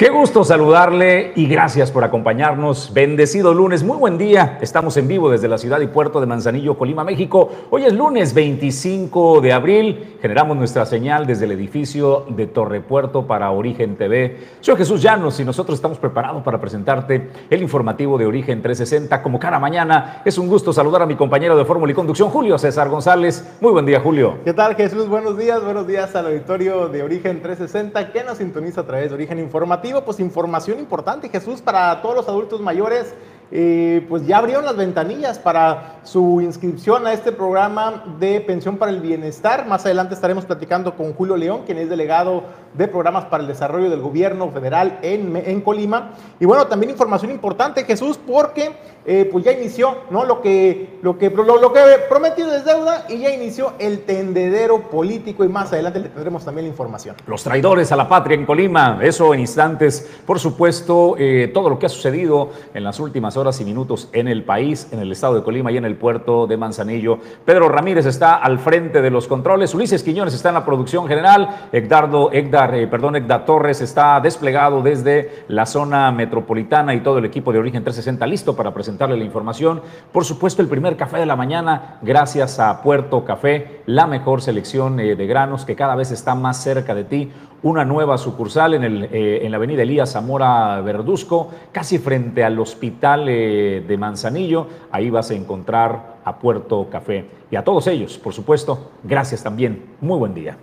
Qué gusto saludarle y gracias por acompañarnos. Bendecido lunes, muy buen día. Estamos en vivo desde la ciudad y puerto de Manzanillo, Colima, México. Hoy es lunes 25 de abril. Generamos nuestra señal desde el edificio de Torre Puerto para Origen TV. Soy Jesús Llanos y nosotros estamos preparados para presentarte el informativo de Origen 360. Como cada mañana, es un gusto saludar a mi compañero de Fórmula y Conducción, Julio César González. Muy buen día, Julio. ¿Qué tal, Jesús? Buenos días, buenos días al auditorio de Origen 360 que nos sintoniza a través de Origen Informativo pues información importante, Jesús, para todos los adultos mayores. Eh, pues ya abrieron las ventanillas para su inscripción a este programa de pensión para el bienestar. Más adelante estaremos platicando con Julio León, quien es delegado de programas para el desarrollo del gobierno federal en, en Colima. Y bueno, también información importante, Jesús, porque eh, pues ya inició, ¿no? Lo que, lo que, lo, que prometido es deuda y ya inició el tendedero político y más adelante le tendremos también la información. Los traidores a la patria en Colima, eso en instantes. Por supuesto, eh, todo lo que ha sucedido en las últimas horas y minutos en el país, en el estado de Colima y en el puerto de Manzanillo. Pedro Ramírez está al frente de los controles, Ulises Quiñones está en la producción general, Egdardo, Eh, perdón, Egda Torres está desplegado desde la zona metropolitana y todo el equipo de Origen 360 listo para presentar presentarle la información. Por supuesto, el primer café de la mañana, gracias a Puerto Café, la mejor selección eh, de granos que cada vez está más cerca de ti. Una nueva sucursal en, el, eh, en la avenida Elías Zamora Verduzco, casi frente al hospital de Manzanillo. Ahí vas a encontrar a Puerto Café. Y a todos ellos, por supuesto, gracias también. Muy buen día.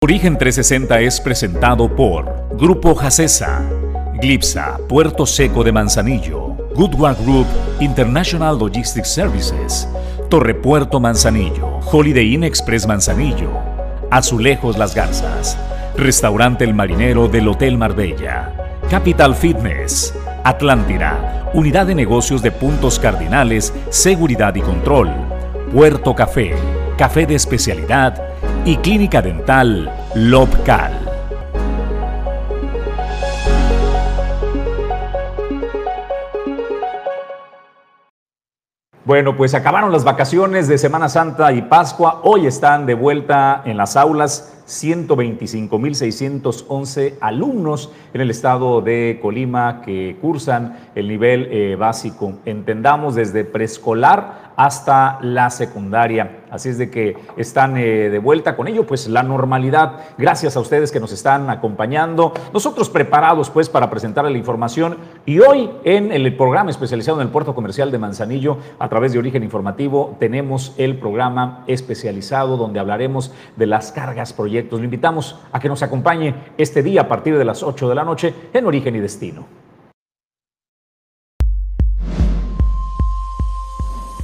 Origen 360 es presentado por Grupo Jacesa, Glipsa, Puerto Seco de Manzanillo. Goodward Group International Logistics Services, Torre Puerto Manzanillo, Holiday Inn Express Manzanillo, Azulejos Las Garzas, Restaurante El Marinero del Hotel Marbella, Capital Fitness, Atlántida, Unidad de Negocios de Puntos Cardinales, Seguridad y Control, Puerto Café, Café de Especialidad y Clínica Dental Lobcal. Bueno, pues acabaron las vacaciones de Semana Santa y Pascua. Hoy están de vuelta en las aulas 125.611 alumnos en el estado de Colima que cursan el nivel eh, básico. Entendamos desde preescolar hasta la secundaria. Así es de que están eh, de vuelta con ello, pues la normalidad. Gracias a ustedes que nos están acompañando. Nosotros preparados pues para presentarle la información y hoy en el programa especializado en el puerto comercial de Manzanillo a través de Origen Informativo tenemos el programa especializado donde hablaremos de las cargas proyectos. Lo invitamos a que nos acompañe este día a partir de las 8 de la noche en Origen y Destino.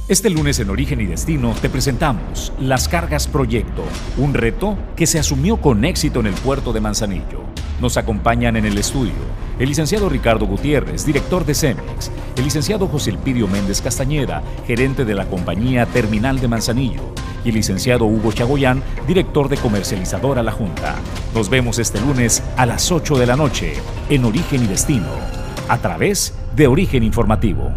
Este lunes en Origen y Destino te presentamos Las Cargas Proyecto, un reto que se asumió con éxito en el puerto de Manzanillo. Nos acompañan en el estudio el licenciado Ricardo Gutiérrez, director de CEMEX, el licenciado José Elpidio Méndez Castañeda, gerente de la compañía Terminal de Manzanillo, y licenciado Hugo Chagoyán, director de comercializadora La Junta. Nos vemos este lunes a las 8 de la noche en Origen y Destino, a través de Origen Informativo.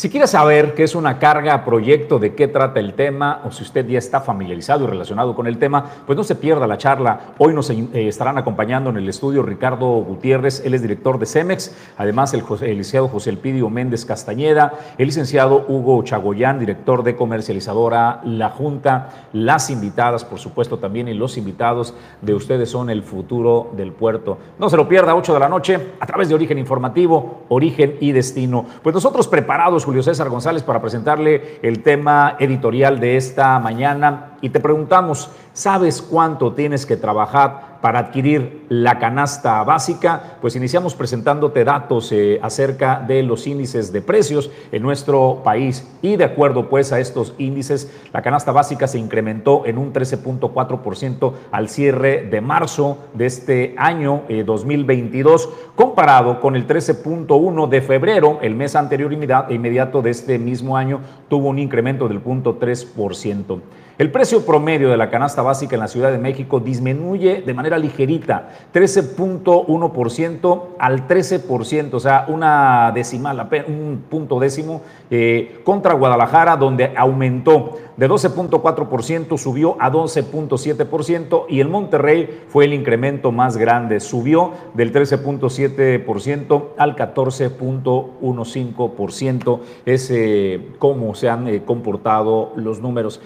Si quiere saber qué es una carga proyecto, de qué trata el tema, o si usted ya está familiarizado y relacionado con el tema, pues no se pierda la charla. Hoy nos eh, estarán acompañando en el estudio Ricardo Gutiérrez, él es director de CEMEX, además el, licenciado José Elpidio Méndez Castañeda, el licenciado Hugo Chagoyán, director de comercializadora La Junta, las invitadas, por supuesto, también, y los invitados de ustedes son el futuro del puerto. No se lo pierda, 8 de la noche, a través de Origen Informativo, Origen y Destino. Pues nosotros preparados, Julio César González para presentarle el tema editorial de esta mañana. Y te preguntamos, ¿sabes cuánto tienes que trabajar para adquirir la canasta básica, pues iniciamos presentándote datos eh, acerca de los índices de precios en nuestro país y de acuerdo pues a estos índices, la canasta básica se incrementó en un 13.4% al cierre de marzo de este año 2022, eh, comparado con el 13.1 de febrero, el mes anterior inmediato de este mismo año, tuvo un incremento del 0.3%. El precio promedio de la canasta básica en la Ciudad de México disminuye de manera ligerita, 13.1% al 13%, o sea, una decimal, un punto décimo, eh, contra Guadalajara, donde aumentó de 12.4%, subió a 12.7% y el Monterrey fue el incremento más grande, subió del 13.7% al 14.15%. Es eh, cómo se han eh, comportado los números.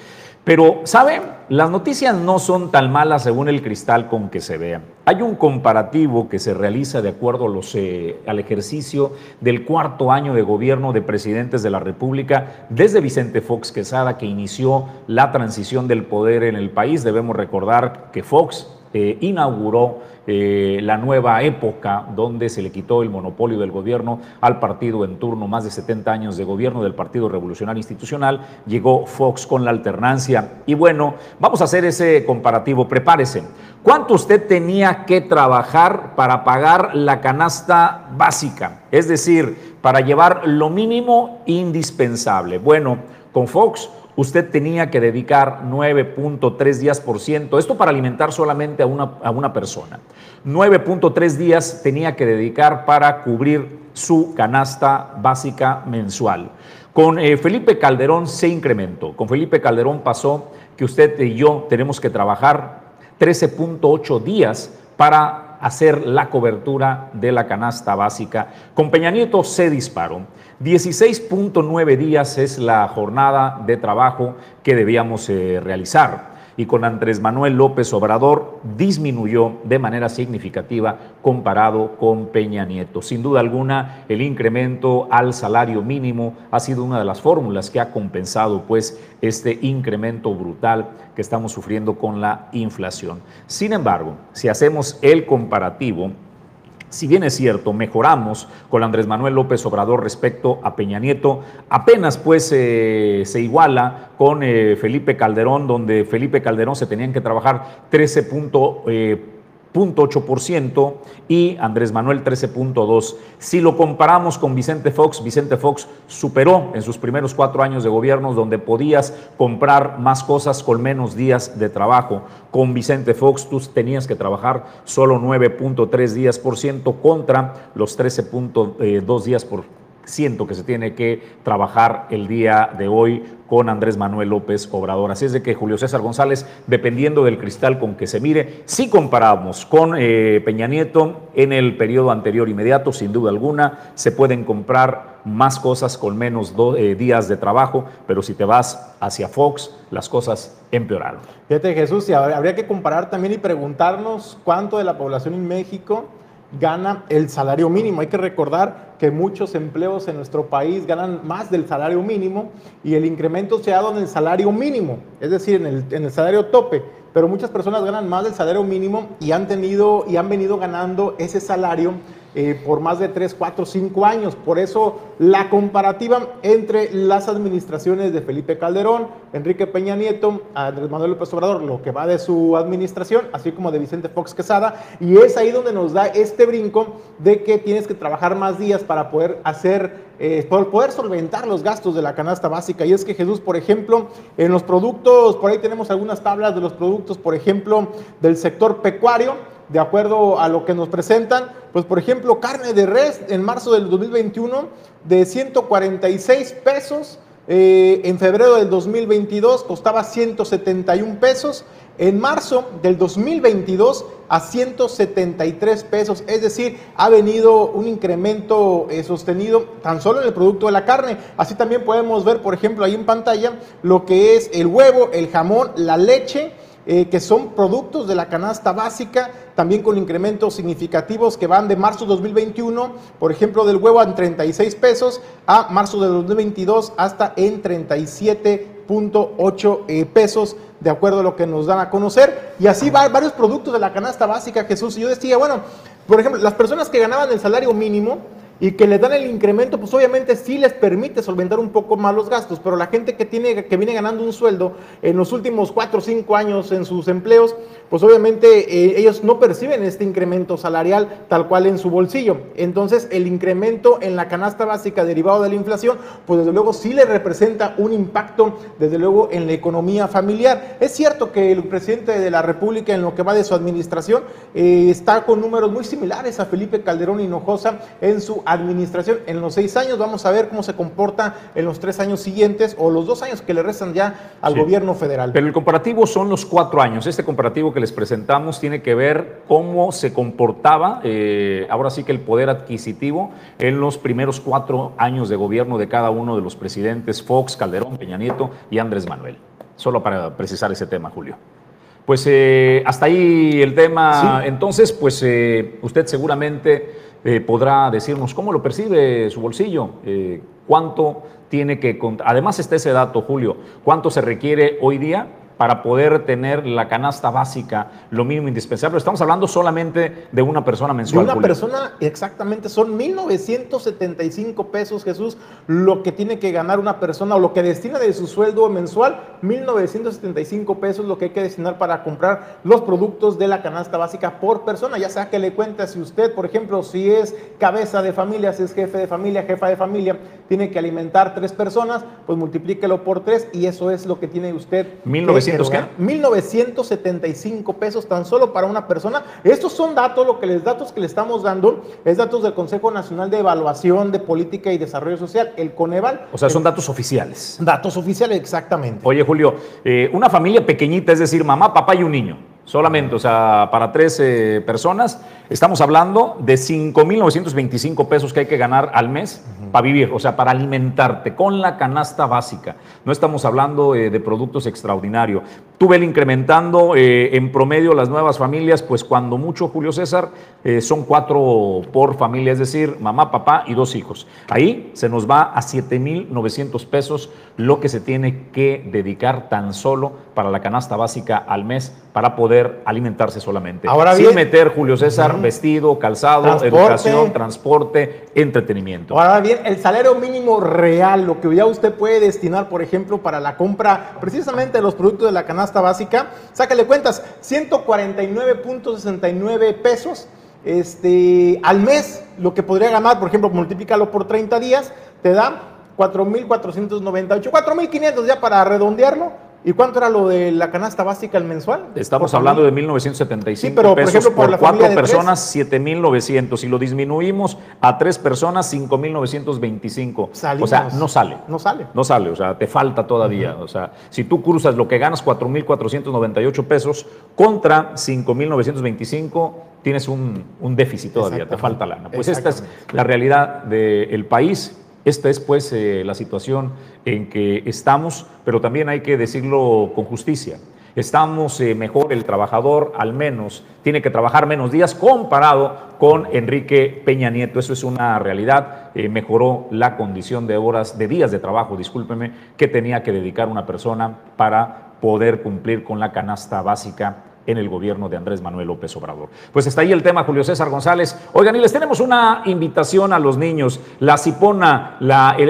Pero, ¿saben? Las noticias no son tan malas según el cristal con que se vean. Hay un comparativo que se realiza de acuerdo eh, al ejercicio del cuarto año de gobierno de presidentes de la República desde Vicente Fox Quesada, que inició la transición del poder en el país. Debemos recordar que Fox eh, inauguró eh, la nueva época donde se le quitó el monopolio del gobierno al partido en turno, más de 70 años de gobierno del Partido Revolucionario Institucional, llegó Fox con la alternancia. Y bueno, vamos a hacer ese comparativo, prepárese. ¿Cuánto usted tenía que trabajar para pagar la canasta básica? Es decir, para llevar lo mínimo indispensable. Bueno, con Fox usted tenía que dedicar 9.3 días por ciento, esto para alimentar solamente a una, a una persona. 9.3 días tenía que dedicar para cubrir su canasta básica mensual. Con eh, Felipe Calderón se incrementó. Con Felipe Calderón pasó que usted y yo tenemos que trabajar 13.8 días para hacer la cobertura de la canasta básica. Con Peña Nieto se disparó. 16.9 días es la jornada de trabajo que debíamos eh, realizar y con Andrés Manuel López Obrador disminuyó de manera significativa comparado con Peña Nieto. Sin duda alguna, el incremento al salario mínimo ha sido una de las fórmulas que ha compensado pues este incremento brutal que estamos sufriendo con la inflación. Sin embargo, si hacemos el comparativo, si bien es cierto, mejoramos con Andrés Manuel López Obrador respecto a Peña Nieto, apenas pues eh, se iguala con eh, Felipe Calderón, donde Felipe Calderón se tenían que trabajar 13 puntos. Eh, 0.8% y Andrés Manuel 13.2%. Si lo comparamos con Vicente Fox, Vicente Fox superó en sus primeros cuatro años de gobierno donde podías comprar más cosas con menos días de trabajo. Con Vicente Fox tú tenías que trabajar solo 9.3 días por ciento contra los 13.2 días por siento que se tiene que trabajar el día de hoy con Andrés Manuel López Obrador. Así es de que Julio César González, dependiendo del cristal con que se mire, si comparamos con eh, Peña Nieto en el periodo anterior inmediato, sin duda alguna, se pueden comprar más cosas con menos eh, días de trabajo, pero si te vas hacia Fox, las cosas empeoraron. Fíjate Jesús, y habría que comparar también y preguntarnos cuánto de la población en México gana el salario mínimo. Hay que recordar que muchos empleos en nuestro país ganan más del salario mínimo y el incremento se ha dado en el salario mínimo, es decir, en el, en el salario tope. Pero muchas personas ganan más del salario mínimo y han tenido y han venido ganando ese salario eh, por más de 3, 4, 5 años. Por eso la comparativa entre las administraciones de Felipe Calderón, Enrique Peña Nieto, Andrés Manuel López Obrador, lo que va de su administración, así como de Vicente Fox Quesada, y es ahí donde nos da este brinco de que tienes que trabajar más días para poder hacer, eh, poder solventar los gastos de la canasta básica. Y es que Jesús, por ejemplo, en los productos, por ahí tenemos algunas tablas de los productos, por ejemplo, del sector pecuario, de acuerdo a lo que nos presentan, pues por ejemplo, carne de res en marzo del 2021 de 146 pesos, eh, en febrero del 2022 costaba 171 pesos, en marzo del 2022 a 173 pesos, es decir, ha venido un incremento eh, sostenido tan solo en el producto de la carne. Así también podemos ver, por ejemplo, ahí en pantalla lo que es el huevo, el jamón, la leche eh, que son productos de la canasta básica, también con incrementos significativos que van de marzo 2021, por ejemplo, del huevo en 36 pesos, a marzo de 2022 hasta en 37.8 eh, pesos de acuerdo a lo que nos dan a conocer. Y así va varios productos de la canasta básica, Jesús. Y yo decía, bueno, por ejemplo, las personas que ganaban el salario mínimo, y que le dan el incremento, pues obviamente sí les permite solventar un poco más los gastos, pero la gente que, tiene, que viene ganando un sueldo en los últimos cuatro o cinco años en sus empleos, pues obviamente eh, ellos no perciben este incremento salarial tal cual en su bolsillo. Entonces el incremento en la canasta básica derivado de la inflación, pues desde luego sí le representa un impacto, desde luego, en la economía familiar. Es cierto que el presidente de la República en lo que va de su administración eh, está con números muy similares a Felipe Calderón Hinojosa en su administración en los seis años. Vamos a ver cómo se comporta en los tres años siguientes o los dos años que le restan ya al gobierno federal. Pero el comparativo son los cuatro años. Este comparativo que les presentamos tiene que ver cómo se comportaba, eh, ahora sí que el poder adquisitivo en los primeros cuatro años de gobierno de cada uno de los presidentes Fox, Calderón, Peña Nieto y Andrés Manuel. Solo para precisar ese tema, Julio. Pues eh, hasta ahí el tema. Entonces, pues eh, usted seguramente eh, podrá decirnos cómo lo percibe su bolsillo, eh, cuánto tiene que... Además está ese dato, Julio, cuánto se requiere hoy día para poder tener la canasta básica, lo mínimo indispensable. Estamos hablando solamente de una persona mensual. De una persona, exactamente, son 1.975 pesos, Jesús, lo que tiene que ganar una persona o lo que destina de su sueldo mensual, 1.975 pesos lo que hay que destinar para comprar los productos de la canasta básica por persona. Ya sea que le cuenta si usted, por ejemplo, si es cabeza de familia, si es jefe de familia, jefa de familia, tiene que alimentar tres personas, pues multiplíquelo por tres y eso es lo que tiene usted. 1900 qué? 1975 pesos tan solo para una persona. Estos son datos, lo que les datos que le estamos dando es datos del Consejo Nacional de Evaluación de Política y Desarrollo Social, el Coneval. O sea, son datos oficiales. Datos oficiales, exactamente. Oye, Julio, eh, una familia pequeñita, es decir, mamá, papá y un niño solamente, o sea, para 13 personas, estamos hablando de 5.925 pesos que hay que ganar al mes para vivir, o sea, para alimentarte con la canasta básica. No estamos hablando eh, de productos extraordinarios. Tú incrementando eh, en promedio las nuevas familias, pues cuando mucho, Julio César, eh, son cuatro por familia, es decir, mamá, papá y dos hijos. Ahí se nos va a 7.900 pesos lo que se tiene que dedicar tan solo para la canasta básica al mes para poder alimentarse solamente. Ahora Sin meter, Julio César, vestido, calzado, educación, transporte, entretenimiento. Ahora bien, el salario mínimo real, lo que ya usted puede destinar, por ejemplo, para la compra precisamente de los productos de la canasta básica, sácale cuentas, 149.69 pesos este, al mes, lo que podría ganar, por ejemplo, multiplícalo por 30 días, te da 4.498, 4.500 ya para redondearlo, ¿Y cuánto era lo de la canasta básica el mensual? Estamos hablando de 1.975 sí, pero, por ejemplo, por, cuatro personas, 7.900. Si lo disminuimos a tres personas, 5.925. O sea, no sale. No sale. No sale, o sea, te falta todavía. O sea, si tú cruzas lo que ganas, 4.498 pesos, contra 5.925, tienes un, un déficit todavía, te falta lana. Pues esta es la realidad del país esta es pues eh, la situación en que estamos, pero también hay que decirlo con justicia. Estamos eh, mejor, el trabajador al menos tiene que trabajar menos días comparado con Enrique Peña Nieto. Eso es una realidad. Eh, mejoró la condición de horas, de días de trabajo, discúlpeme, que tenía que dedicar una persona para poder cumplir con la canasta básica en el gobierno de Andrés Manuel López Obrador. Pues está ahí el tema, Julio César González. Oigan, y les tenemos una invitación a los niños. La CIPONA,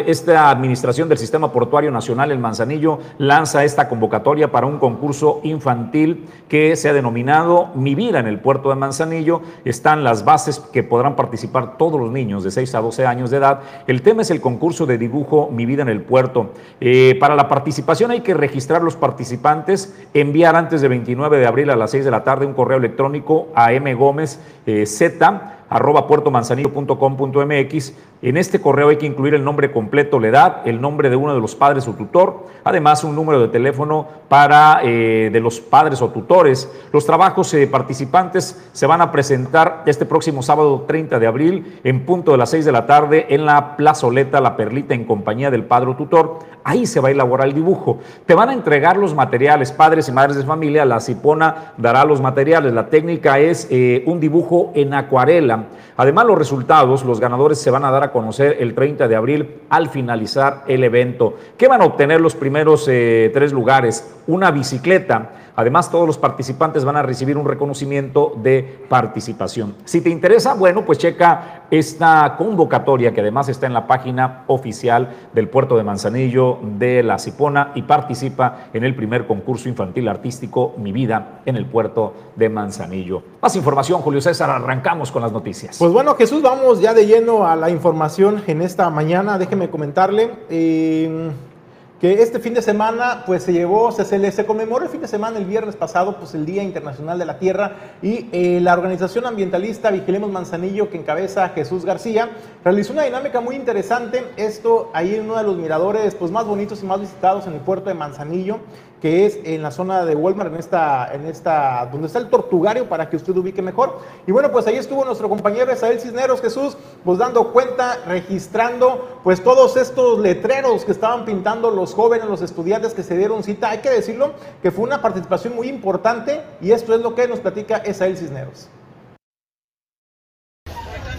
esta administración del Sistema Portuario Nacional, el Manzanillo, lanza esta convocatoria para un concurso infantil que se ha denominado Mi Vida en el Puerto de Manzanillo. Están las bases que podrán participar todos los niños de 6 a 12 años de edad. El tema es el concurso de dibujo Mi Vida en el Puerto. Eh, para la participación hay que registrar los participantes, enviar antes de 29 de abril a la las 6 de la tarde un correo electrónico a mgómez eh, arroba puertomanzanillo.com.mx. En este correo hay que incluir el nombre completo, la edad, el nombre de uno de los padres o tutor, además un número de teléfono para eh, de los padres o tutores. Los trabajos eh, participantes se van a presentar este próximo sábado 30 de abril en punto de las 6 de la tarde en la plazoleta La Perlita en compañía del padre o tutor. Ahí se va a elaborar el dibujo. Te van a entregar los materiales, padres y madres de familia. La Cipona dará los materiales. La técnica es eh, un dibujo en acuarela Además, los resultados, los ganadores se van a dar a conocer el 30 de abril al finalizar el evento. ¿Qué van a obtener los primeros eh, tres lugares? Una bicicleta Además, todos los participantes van a recibir un reconocimiento de participación. Si te interesa, bueno, pues checa esta convocatoria que además está en la página oficial del puerto de Manzanillo de La Cipona y participa en el primer concurso infantil artístico Mi Vida en el puerto de Manzanillo. Más información, Julio César, arrancamos con las noticias. Pues bueno, Jesús, vamos ya de lleno a la información en esta mañana. Déjeme comentarle. Eh, que este fin de semana pues se llevó, se, se, se, conmemoró el fin de semana, el viernes pasado, pues el Día Internacional de la Tierra y eh, la organización ambientalista Vigilemos Manzanillo que encabeza Jesús García realizó una dinámica muy interesante, esto ahí en uno de los miradores pues más bonitos y más visitados en el puerto de Manzanillo, que es en la zona de Walmart, en esta, en esta, donde está el tortugario, para que usted ubique mejor. Y bueno, pues ahí estuvo nuestro compañero Isabel Cisneros Jesús, pues dando cuenta, registrando, pues todos estos letreros que estaban pintando los jóvenes, los estudiantes que se dieron cita. Hay que decirlo que fue una participación muy importante y esto es lo que nos platica Isabel Cisneros.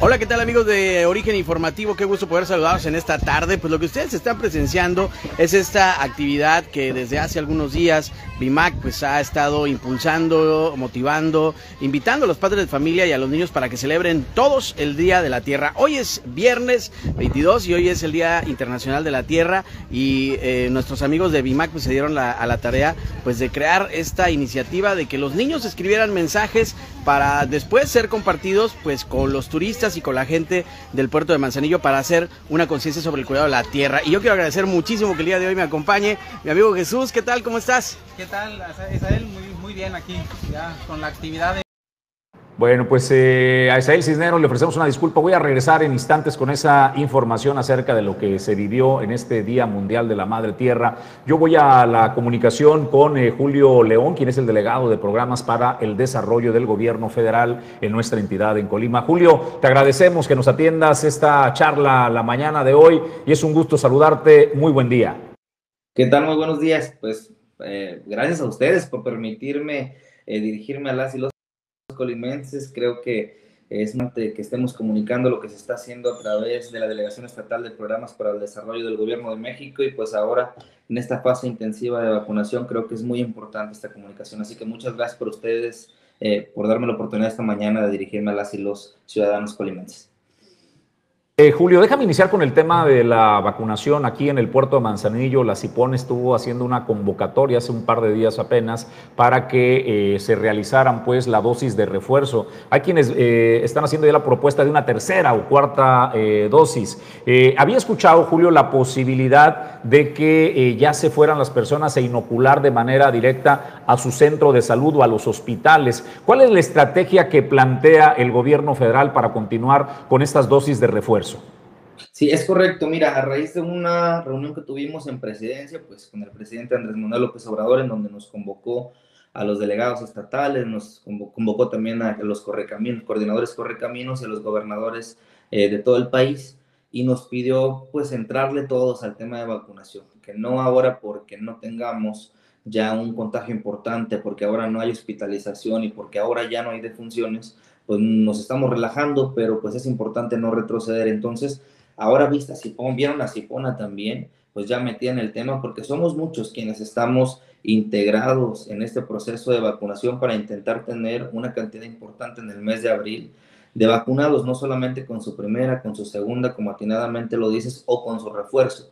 Hola, ¿qué tal amigos de Origen Informativo? Qué gusto poder saludarlos en esta tarde. Pues lo que ustedes están presenciando es esta actividad que desde hace algunos días BIMAC pues ha estado impulsando, motivando, invitando a los padres de familia y a los niños para que celebren todos el Día de la Tierra. Hoy es viernes 22 y hoy es el Día Internacional de la Tierra y eh, nuestros amigos de BIMAC pues se dieron a la tarea pues de crear esta iniciativa de que los niños escribieran mensajes para después ser compartidos pues con los turistas y con la gente del puerto de Manzanillo para hacer una conciencia sobre el cuidado de la tierra. Y yo quiero agradecer muchísimo que el día de hoy me acompañe mi amigo Jesús. ¿Qué tal? ¿Cómo estás? ¿Qué tal, Isael? Muy, muy bien aquí, ya con la actividad de bueno, pues eh, a Isael Cisneros le ofrecemos una disculpa. Voy a regresar en instantes con esa información acerca de lo que se vivió en este Día Mundial de la Madre Tierra. Yo voy a la comunicación con eh, Julio León, quien es el delegado de programas para el desarrollo del gobierno federal en nuestra entidad en Colima. Julio, te agradecemos que nos atiendas esta charla la mañana de hoy y es un gusto saludarte. Muy buen día. ¿Qué tal? Muy buenos días. Pues eh, gracias a ustedes por permitirme dirigirme a las y los colimenses, creo que es importante que estemos comunicando lo que se está haciendo a través de la Delegación Estatal de Programas para el Desarrollo del Gobierno de México y pues ahora en esta fase intensiva de vacunación creo que es muy importante esta comunicación. Así que muchas gracias por ustedes, eh, por darme la oportunidad esta mañana de dirigirme a las y los ciudadanos colimenses. Eh, Julio, déjame iniciar con el tema de la vacunación aquí en el puerto de Manzanillo. La CIPON estuvo haciendo una convocatoria hace un par de días apenas para que eh, se realizaran pues la dosis de refuerzo. Hay quienes eh, están haciendo ya la propuesta de una tercera o cuarta dosis. había escuchado, Julio, la posibilidad de que ya se fueran las personas a inocular de manera directa a su centro de salud o a los hospitales. ¿Cuál es la estrategia que plantea el gobierno federal para continuar con estas dosis de refuerzo? Sí, es correcto. Mira, a raíz de una reunión que tuvimos en presidencia, pues con el presidente Andrés Manuel López Obrador, en donde nos convocó a los delegados estatales, nos convocó, también a los correcaminos, coordinadores correcaminos y a los gobernadores eh, de todo el país y nos pidió pues entrarle todos al tema de vacunación, que no ahora porque no tengamos ya un contagio importante, porque ahora no hay hospitalización y porque ahora ya no hay defunciones, pues nos estamos relajando, pero pues es importante no retroceder. Entonces, ahora vista Cipón, vieron a Cipona también, pues ya metían el tema porque somos muchos quienes estamos integrados en este proceso de vacunación para intentar tener una cantidad importante en el mes de abril de vacunados, no solamente con su primera, con su segunda, como atinadamente lo dices, o con su refuerzo.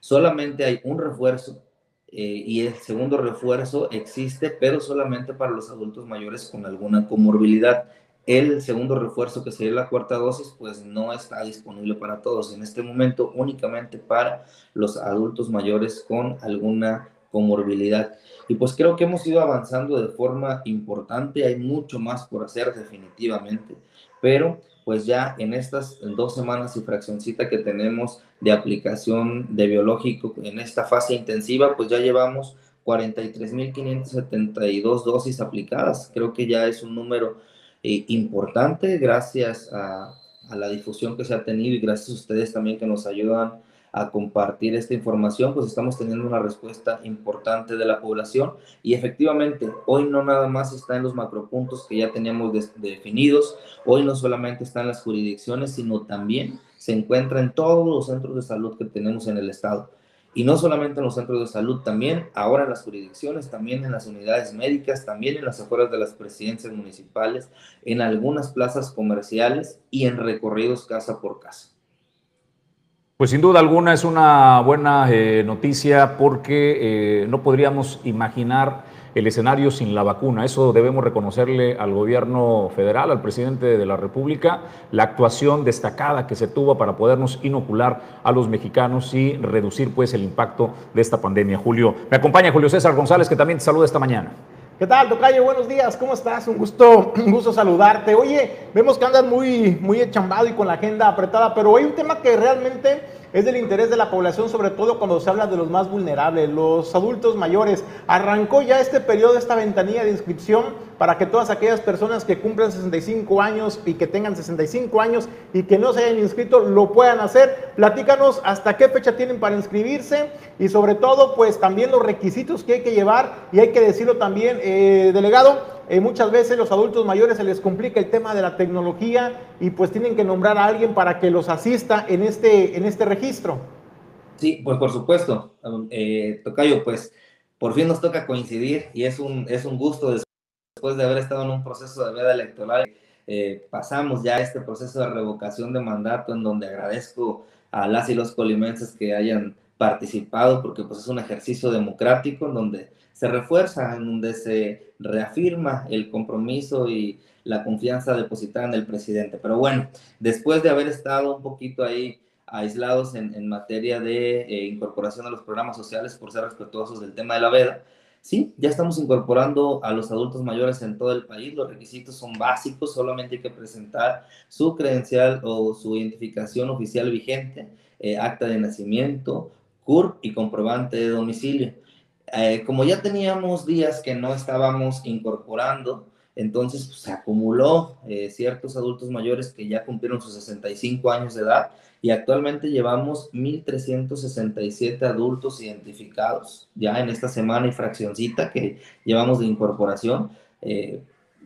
Solamente hay un refuerzo eh, y el segundo refuerzo existe, pero solamente para los adultos mayores con alguna comorbilidad. El segundo refuerzo, que sería la cuarta dosis, pues no está disponible para todos en este momento, únicamente para los adultos mayores con alguna comorbilidad. Y pues creo que hemos ido avanzando de forma importante, hay mucho más por hacer definitivamente, pero pues ya en estas dos semanas y fraccioncita que tenemos de aplicación de biológico en esta fase intensiva, pues ya llevamos 43.572 dosis aplicadas. Creo que ya es un número eh, importante gracias a, la difusión que se ha tenido y gracias a ustedes también que nos ayudan a compartir esta información, pues estamos teniendo una respuesta importante de la población y efectivamente hoy no nada más está en los macropuntos que ya teníamos definidos, hoy no solamente está en las jurisdicciones, sino también se encuentra en todos los centros de salud que tenemos en el estado. Y no solamente en los centros de salud, también ahora en las jurisdicciones, también en las unidades médicas, también en las afueras de las presidencias municipales, en algunas plazas comerciales y en recorridos casa por casa. Pues sin duda alguna es una buena eh, noticia porque eh, no podríamos imaginar el escenario sin la vacuna. Eso debemos reconocerle al gobierno federal, al presidente de la República, la actuación destacada que se tuvo para podernos inocular a los mexicanos y reducir pues el impacto de esta pandemia. Julio, me acompaña Julio César González, que también te saluda esta mañana. ¿Qué tal, Tocayo? Buenos días, ¿cómo estás? Un gusto, un gusto saludarte. Oye, vemos que andas muy, muy echambado y con la agenda apretada, pero hay un tema que realmente es del interés de la población, sobre todo cuando se habla de los más vulnerables, los adultos mayores. Arrancó ya este periodo, esta ventanilla de inscripción para que todas aquellas personas que cumplan 65 años y que tengan 65 años y que no se hayan inscrito lo puedan hacer. Platícanos hasta qué fecha tienen para inscribirse y sobre todo pues también los requisitos que hay que llevar y hay que decirlo también, eh, delegado, eh, muchas veces los adultos mayores se les complica el tema de la tecnología y pues tienen que nombrar a alguien para que los asista en este, en este registro. Sí, pues por supuesto, eh, Tocayo, pues por fin nos toca coincidir y es un, es un gusto después de haber estado en un proceso de veda electoral. Eh, pasamos ya este proceso de revocación de mandato en donde agradezco a las y los colimenses que hayan participado porque pues es un ejercicio democrático en donde se refuerza, en donde se reafirma el compromiso y la confianza depositada en el presidente. Pero bueno, después de haber estado un poquito ahí aislados en, materia de eh, incorporación a los programas sociales por ser respetuosos del tema de la veda, sí, ya estamos incorporando a los adultos mayores en todo el país. Los requisitos son básicos, solamente hay que presentar su credencial o su identificación oficial vigente, eh, acta de nacimiento, CURP y comprobante de domicilio. Eh, como ya teníamos días que no estábamos incorporando, entonces pues, se acumuló eh, ciertos adultos mayores que ya cumplieron sus 65 años de edad y actualmente llevamos 1.367 adultos identificados ya en esta semana y fraccioncita que llevamos de incorporación. Eh,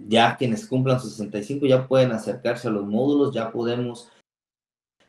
ya quienes cumplan sus 65 ya pueden acercarse a los módulos, ya podemos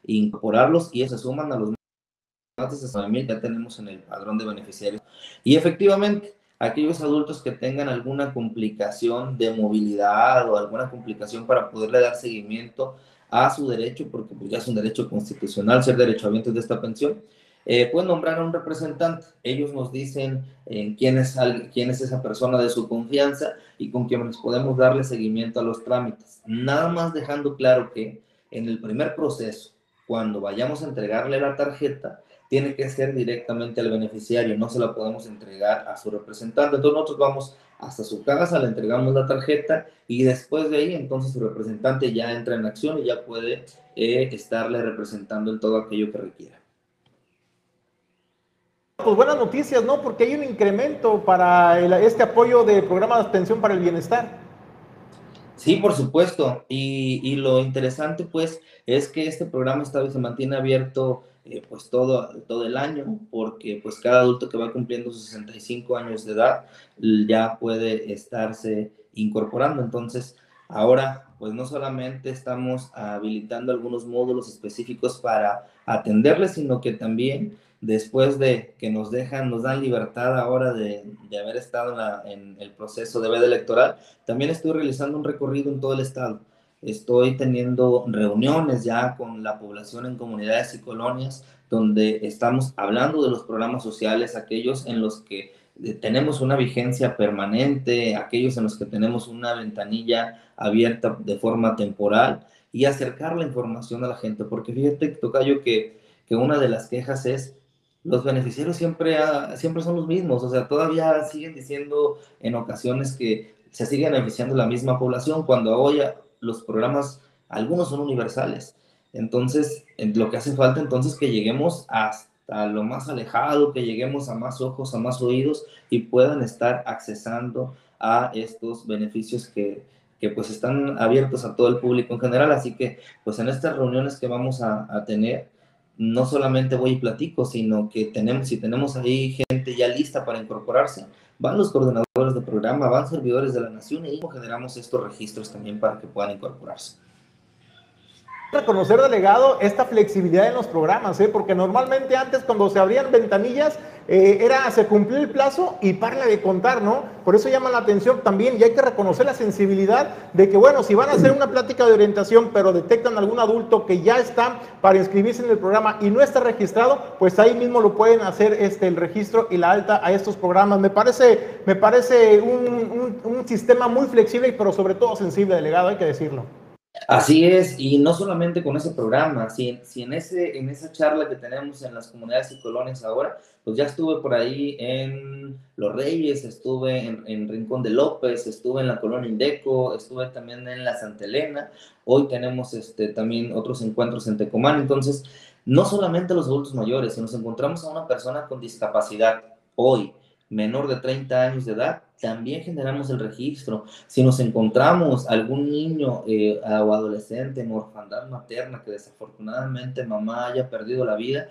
incorporarlos y se suman a los de ya tenemos en el padrón de beneficiarios. Y efectivamente, aquellos adultos que tengan alguna complicación de movilidad o alguna complicación para poderle dar seguimiento a su derecho, porque pues, ya es un derecho constitucional ser derechohabientes de esta pensión, eh, pueden nombrar a un representante. Ellos nos dicen eh, quién, es, quién es esa persona de su confianza y con quienes podemos darle seguimiento a los trámites. Nada más dejando claro que en el primer proceso, cuando vayamos a entregarle la tarjeta, tiene que ser directamente al beneficiario, no se la podemos entregar a su representante. Entonces nosotros vamos hasta su casa, le entregamos la tarjeta y después de ahí entonces su representante ya entra en acción y ya puede eh, estarle representando en todo aquello que requiera. Pues buenas noticias, ¿no? Porque hay un incremento para este apoyo de programa de atención para el bienestar. Sí, por supuesto. Y, y, lo interesante, pues, es que este programa está, se mantiene abierto eh, pues todo, todo el año, porque pues cada adulto que va cumpliendo 65 años de edad ya puede estarse incorporando. Entonces, ahora pues no solamente estamos habilitando algunos módulos específicos para atenderles, sino que también después de que nos dejan, nos dan libertad ahora de, de haber estado en, en, el proceso de veda electoral, también estoy realizando un recorrido en todo el estado Estoy teniendo reuniones ya con la población en comunidades y colonias donde estamos hablando de los programas sociales, aquellos en los que eh, tenemos una vigencia permanente, aquellos en los que tenemos una ventanilla abierta de forma temporal y acercar la información a la gente, porque fíjate, Tocayo, que, que una de las quejas es los beneficiarios siempre, siempre son los mismos, o sea, todavía siguen diciendo en ocasiones que se sigue beneficiando la misma población, cuando hoy, los programas, algunos son universales. Entonces, lo que hace falta entonces que lleguemos hasta lo más alejado, que lleguemos a más ojos, a más oídos y puedan estar accesando a estos beneficios que, que pues están abiertos a todo el público en general. Así que pues en estas reuniones que vamos a, a tener, no solamente voy y platico, sino que tenemos, si tenemos ahí gente ya lista para incorporarse, van los coordinadores de programa, van servidores de la nación y generamos estos registros también para que puedan incorporarse reconocer, delegado, esta flexibilidad en los programas, ¿eh? porque normalmente antes cuando se abrían ventanillas eh, era se cumplió el plazo y parla de contar, ¿no? Por eso llama la atención también y hay que reconocer la sensibilidad de que, bueno, si van a hacer una plática de orientación, pero detectan algún adulto que ya está para inscribirse en el programa y no está registrado, pues ahí mismo lo pueden hacer este, el registro y la alta a estos programas. Me parece, me parece un, un, un sistema muy flexible, pero sobre todo sensible, delegado, hay que decirlo. Así es, y no solamente con ese programa, si, si en, ese, en esa charla que tenemos en las comunidades y colonias ahora, pues ya estuve por ahí en Los Reyes, estuve en, Rincón de López, estuve en la colonia Indeco, estuve también en la Santa Elena, hoy tenemos este, también otros encuentros en Tecomán, entonces no solamente los adultos mayores, si nos encontramos a una persona con discapacidad hoy, menor de 30 años de edad, también generamos el registro. Si nos encontramos algún niño eh, o adolescente en orfandad materna que desafortunadamente mamá haya perdido la vida,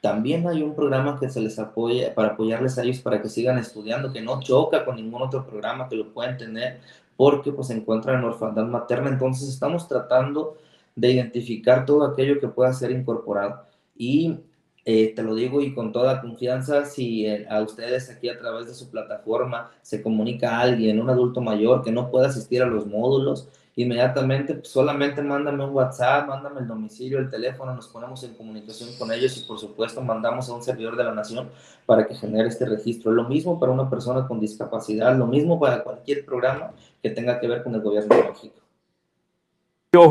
también hay un programa que se les apoya para apoyarles a ellos para que sigan estudiando, que no choca con ningún otro programa que lo pueden tener porque pues se encuentran en orfandad materna. Entonces estamos tratando de identificar todo aquello que pueda ser incorporado. Y eh, te lo digo y con toda confianza, si eh, a ustedes aquí a través de su plataforma se comunica alguien, un adulto mayor que no pueda asistir a los módulos, inmediatamente solamente mándame un WhatsApp, mándame el domicilio, el teléfono, nos ponemos en comunicación con ellos y por supuesto mandamos a un servidor de la nación para que genere este registro. Lo mismo para una persona con discapacidad, lo mismo para cualquier programa que tenga que ver con el gobierno de México.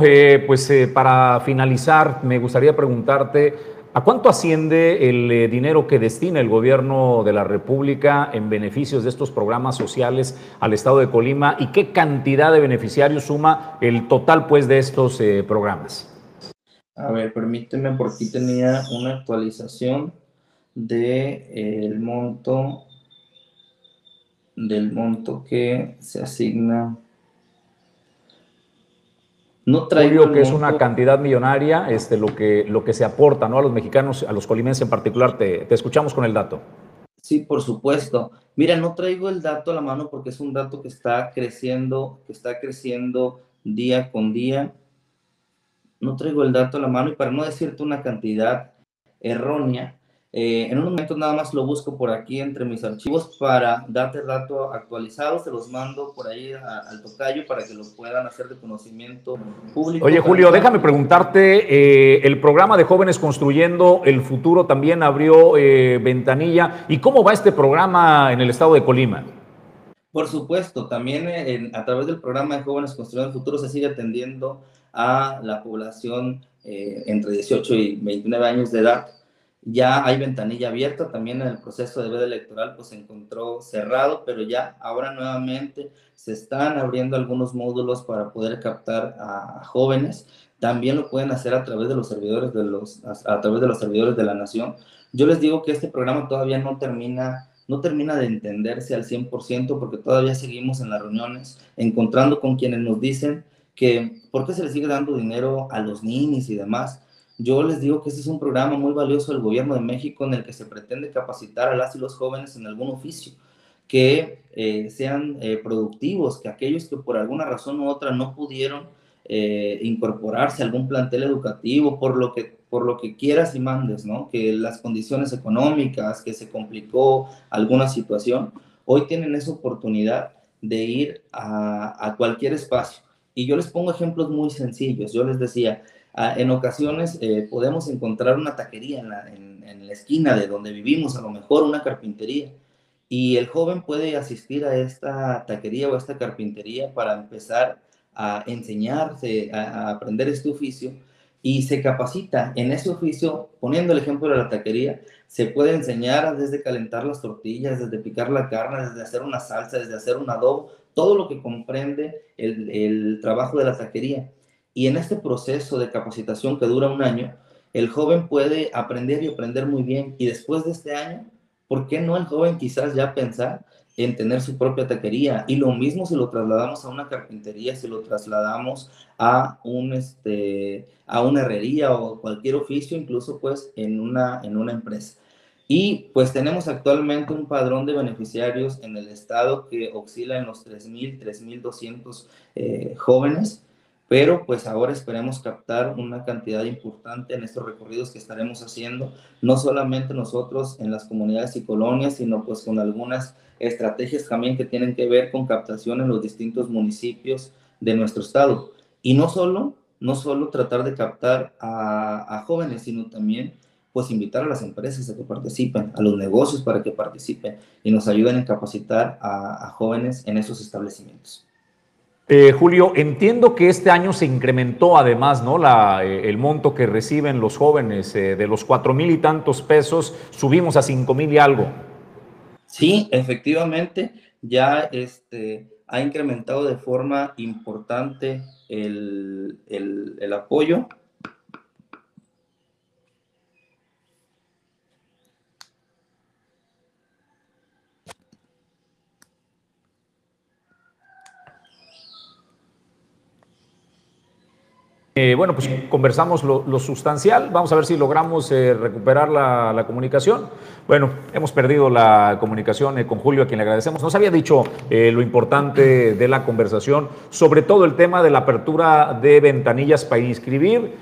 Eh, pues para finalizar, me gustaría preguntarte, ¿A cuánto asciende el eh, dinero que destina el gobierno de la República en beneficios de estos programas sociales al estado de Colima y qué cantidad de beneficiarios suma el total pues de estos eh, programas? A ver, permíteme, por aquí tenía una actualización de eh, monto del monto que se asigna no traigo que es una cantidad millonaria este, lo, que, lo que se aporta ¿no? a los mexicanos, a los colimenses en particular. Te, escuchamos con el dato. Sí, por supuesto. Mira, no traigo el dato a la mano porque es un dato que está creciendo, que está creciendo día con día. No traigo el dato a la mano y para no decirte una cantidad errónea, eh, en un momento nada más lo busco por aquí entre mis archivos para darte el dato actualizado, se los mando por ahí al tocayo para que lo puedan hacer de conocimiento público. Oye Julio, déjame preguntarte, eh, el programa de Jóvenes Construyendo el Futuro también abrió eh, ventanilla, ¿y cómo va este programa en el estado de Colima? Por supuesto, también a través del programa de Jóvenes Construyendo el Futuro se sigue atendiendo a la población entre 18 y 29 años de edad ya hay ventanilla abierta, también en el proceso de veda electoral pues se encontró cerrado, pero ya ahora nuevamente se están abriendo algunos módulos para poder captar a, jóvenes. También lo pueden hacer a través de los servidores de los a, través de los servidores de la nación. Yo les digo que este programa todavía no termina no termina de entenderse al 100% porque todavía seguimos en las reuniones encontrando con quienes nos dicen que por qué se les sigue dando dinero a los niños y demás yo les digo que este es un programa muy valioso del gobierno de México en el que se pretende capacitar a las y los jóvenes en algún oficio, que eh, sean eh, productivos, que aquellos que por alguna razón u otra no pudieron eh, incorporarse a algún plantel educativo, por lo que por lo que quieras y mandes, ¿no? Que las condiciones económicas, que se complicó alguna situación, hoy tienen esa oportunidad de ir a, a cualquier espacio. Y yo les pongo ejemplos muy sencillos. Yo les decía, En ocasiones eh, podemos encontrar una taquería en la, en, la, esquina de donde vivimos, a lo mejor una carpintería, y el joven puede asistir a esta taquería o a esta carpintería para empezar a enseñarse, a, aprender este oficio, y se capacita en ese oficio, poniendo el ejemplo de la taquería, se puede enseñar desde calentar las tortillas, desde picar la carne, desde hacer una salsa, desde hacer un adobo, todo lo que comprende el, el trabajo de la taquería. Y en este proceso de capacitación que dura un año, el joven puede aprender y aprender muy bien y después de este año ¿por qué no el joven quizás ya pensar en tener su propia taquería? Y lo mismo si lo trasladamos a una carpintería, si lo trasladamos a, un, este, a una herrería o cualquier oficio, incluso pues en una, en una empresa. Y pues tenemos actualmente un padrón de beneficiarios en el estado que oscila en los 3.000, 3.200 eh, jóvenes pero pues ahora esperemos captar una cantidad importante en estos recorridos que estaremos haciendo, no solamente nosotros en las comunidades y colonias, sino pues con algunas estrategias también que tienen que ver con captación en los distintos municipios de nuestro estado. Y no solo, no solo tratar de captar a, jóvenes, sino también pues invitar a las empresas a que participen, a los negocios para que participen y nos ayuden a capacitar a jóvenes en esos establecimientos. Eh, Julio, entiendo que este año se incrementó además ¿no? La, eh, el monto que reciben los jóvenes eh, de los cuatro mil y tantos pesos, subimos a cinco mil y algo. Sí, efectivamente, ya este, ha incrementado de forma importante el, el, el apoyo Eh, bueno, pues conversamos lo, sustancial. Vamos a ver si logramos eh, recuperar la, comunicación. Bueno, hemos perdido la comunicación eh, con Julio, a quien le agradecemos. Nos había dicho lo importante de la conversación, sobre todo el tema de la apertura de ventanillas para inscribir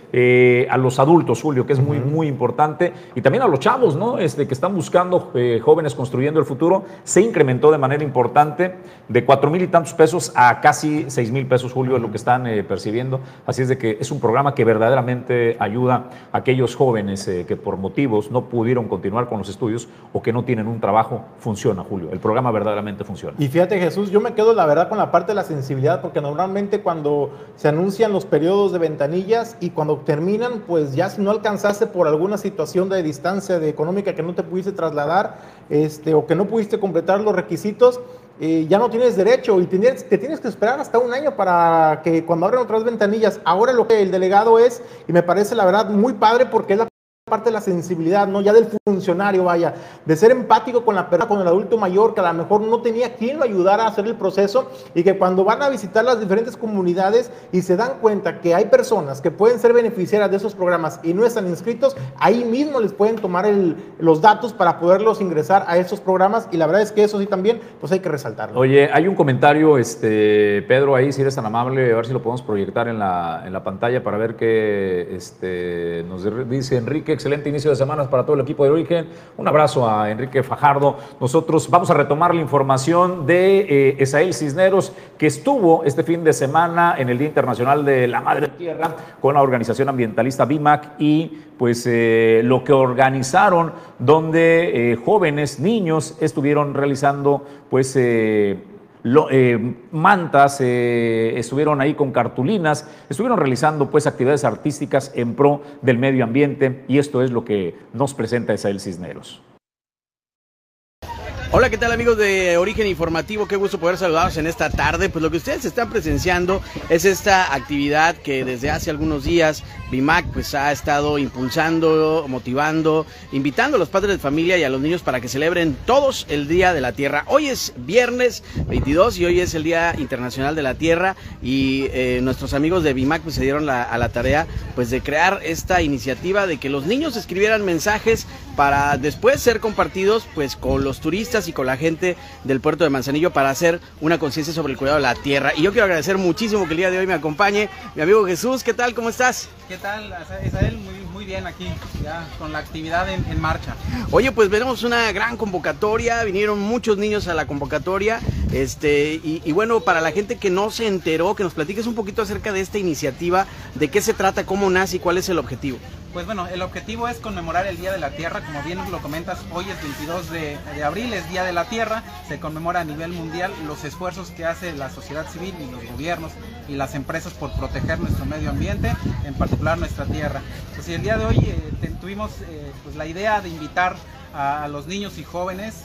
a los adultos, Julio, que es muy, muy importante, y también a los chavos, ¿no? Este, que están buscando jóvenes construyendo el futuro. Se incrementó de manera importante de cuatro mil y tantos pesos a casi seis mil pesos, Julio, es lo que están percibiendo. Así es de que es un programa que verdaderamente ayuda a aquellos jóvenes eh, que por motivos no pudieron continuar con los estudios o que no tienen un trabajo. Funciona, Julio. El programa verdaderamente funciona. Y fíjate, Jesús, yo me quedo la verdad con la parte de la sensibilidad, porque normalmente cuando se anuncian los periodos de ventanillas y cuando terminan, pues ya si no alcanzaste por alguna situación de distancia de económica que no te pudiste trasladar este, o que no pudiste completar los requisitos, eh, ya no tienes derecho y tienes, te tienes que esperar hasta un año para que cuando abran otras ventanillas. Ahora lo que el delegado es, y me parece la verdad muy padre porque es la parte de la sensibilidad, ¿no? Ya del funcionario, vaya, de ser empático con la persona, con el adulto mayor, que a lo mejor no tenía quien lo ayudara a hacer el proceso y que cuando van a visitar las diferentes comunidades y se dan cuenta que hay personas que pueden ser beneficiarias de esos programas y no están inscritos, ahí mismo les pueden tomar los datos para poderlos ingresar a esos programas y la verdad es que eso sí también, pues hay que resaltarlo. Oye, hay un comentario, este, Pedro, ahí, si eres tan amable, a ver si lo podemos proyectar en la, en la pantalla para ver qué este, nos dice Enrique excelente inicio de semanas para todo el equipo de Origen. Un abrazo a Enrique Fajardo. Nosotros vamos a retomar la información de eh, Esael Cisneros, que estuvo este fin de semana en el Día Internacional de la Madre Tierra con la organización ambientalista BIMAC y pues eh, lo que organizaron donde eh, jóvenes, niños estuvieron realizando pues eh, mantas, eh, estuvieron ahí con cartulinas, estuvieron realizando pues actividades artísticas en pro del medio ambiente y esto es lo que nos presenta Isael Cisneros. Hola, ¿qué tal amigos de Origen Informativo? Qué gusto poder saludarlos en esta tarde. Pues lo que ustedes están presenciando es esta actividad que desde hace algunos días BIMAC pues ha estado impulsando, motivando, invitando a los padres de familia y a los niños para que celebren todos el Día de la Tierra. Hoy es viernes 22 y hoy es el Día Internacional de la Tierra y eh, nuestros amigos de BIMAC pues se dieron a la tarea pues de crear esta iniciativa de que los niños escribieran mensajes para después ser compartidos pues con los turistas y con la gente del puerto de Manzanillo para hacer una conciencia sobre el cuidado de la tierra. Y yo quiero agradecer muchísimo que el día de hoy me acompañe mi amigo Jesús. ¿Qué tal? ¿Cómo estás? ¿Qué tal, Isael? Muy, muy bien aquí, ya con la actividad en, marcha. Oye, pues veremos una gran convocatoria, vinieron muchos niños a la convocatoria, este, y, y, bueno, para la gente que no se enteró, que nos platiques un poquito acerca de esta iniciativa, de qué se trata, cómo nace y cuál es el objetivo. Pues bueno, el objetivo es conmemorar el Día de la Tierra, como bien lo comentas, hoy es 22 de, abril, es Día de la Tierra, se conmemora a nivel mundial los esfuerzos que hace la sociedad civil y los gobiernos y las empresas por proteger nuestro medio ambiente, en particular nuestra tierra. Pues el día de hoy eh, tuvimos eh, pues, la idea de invitar a, los niños y jóvenes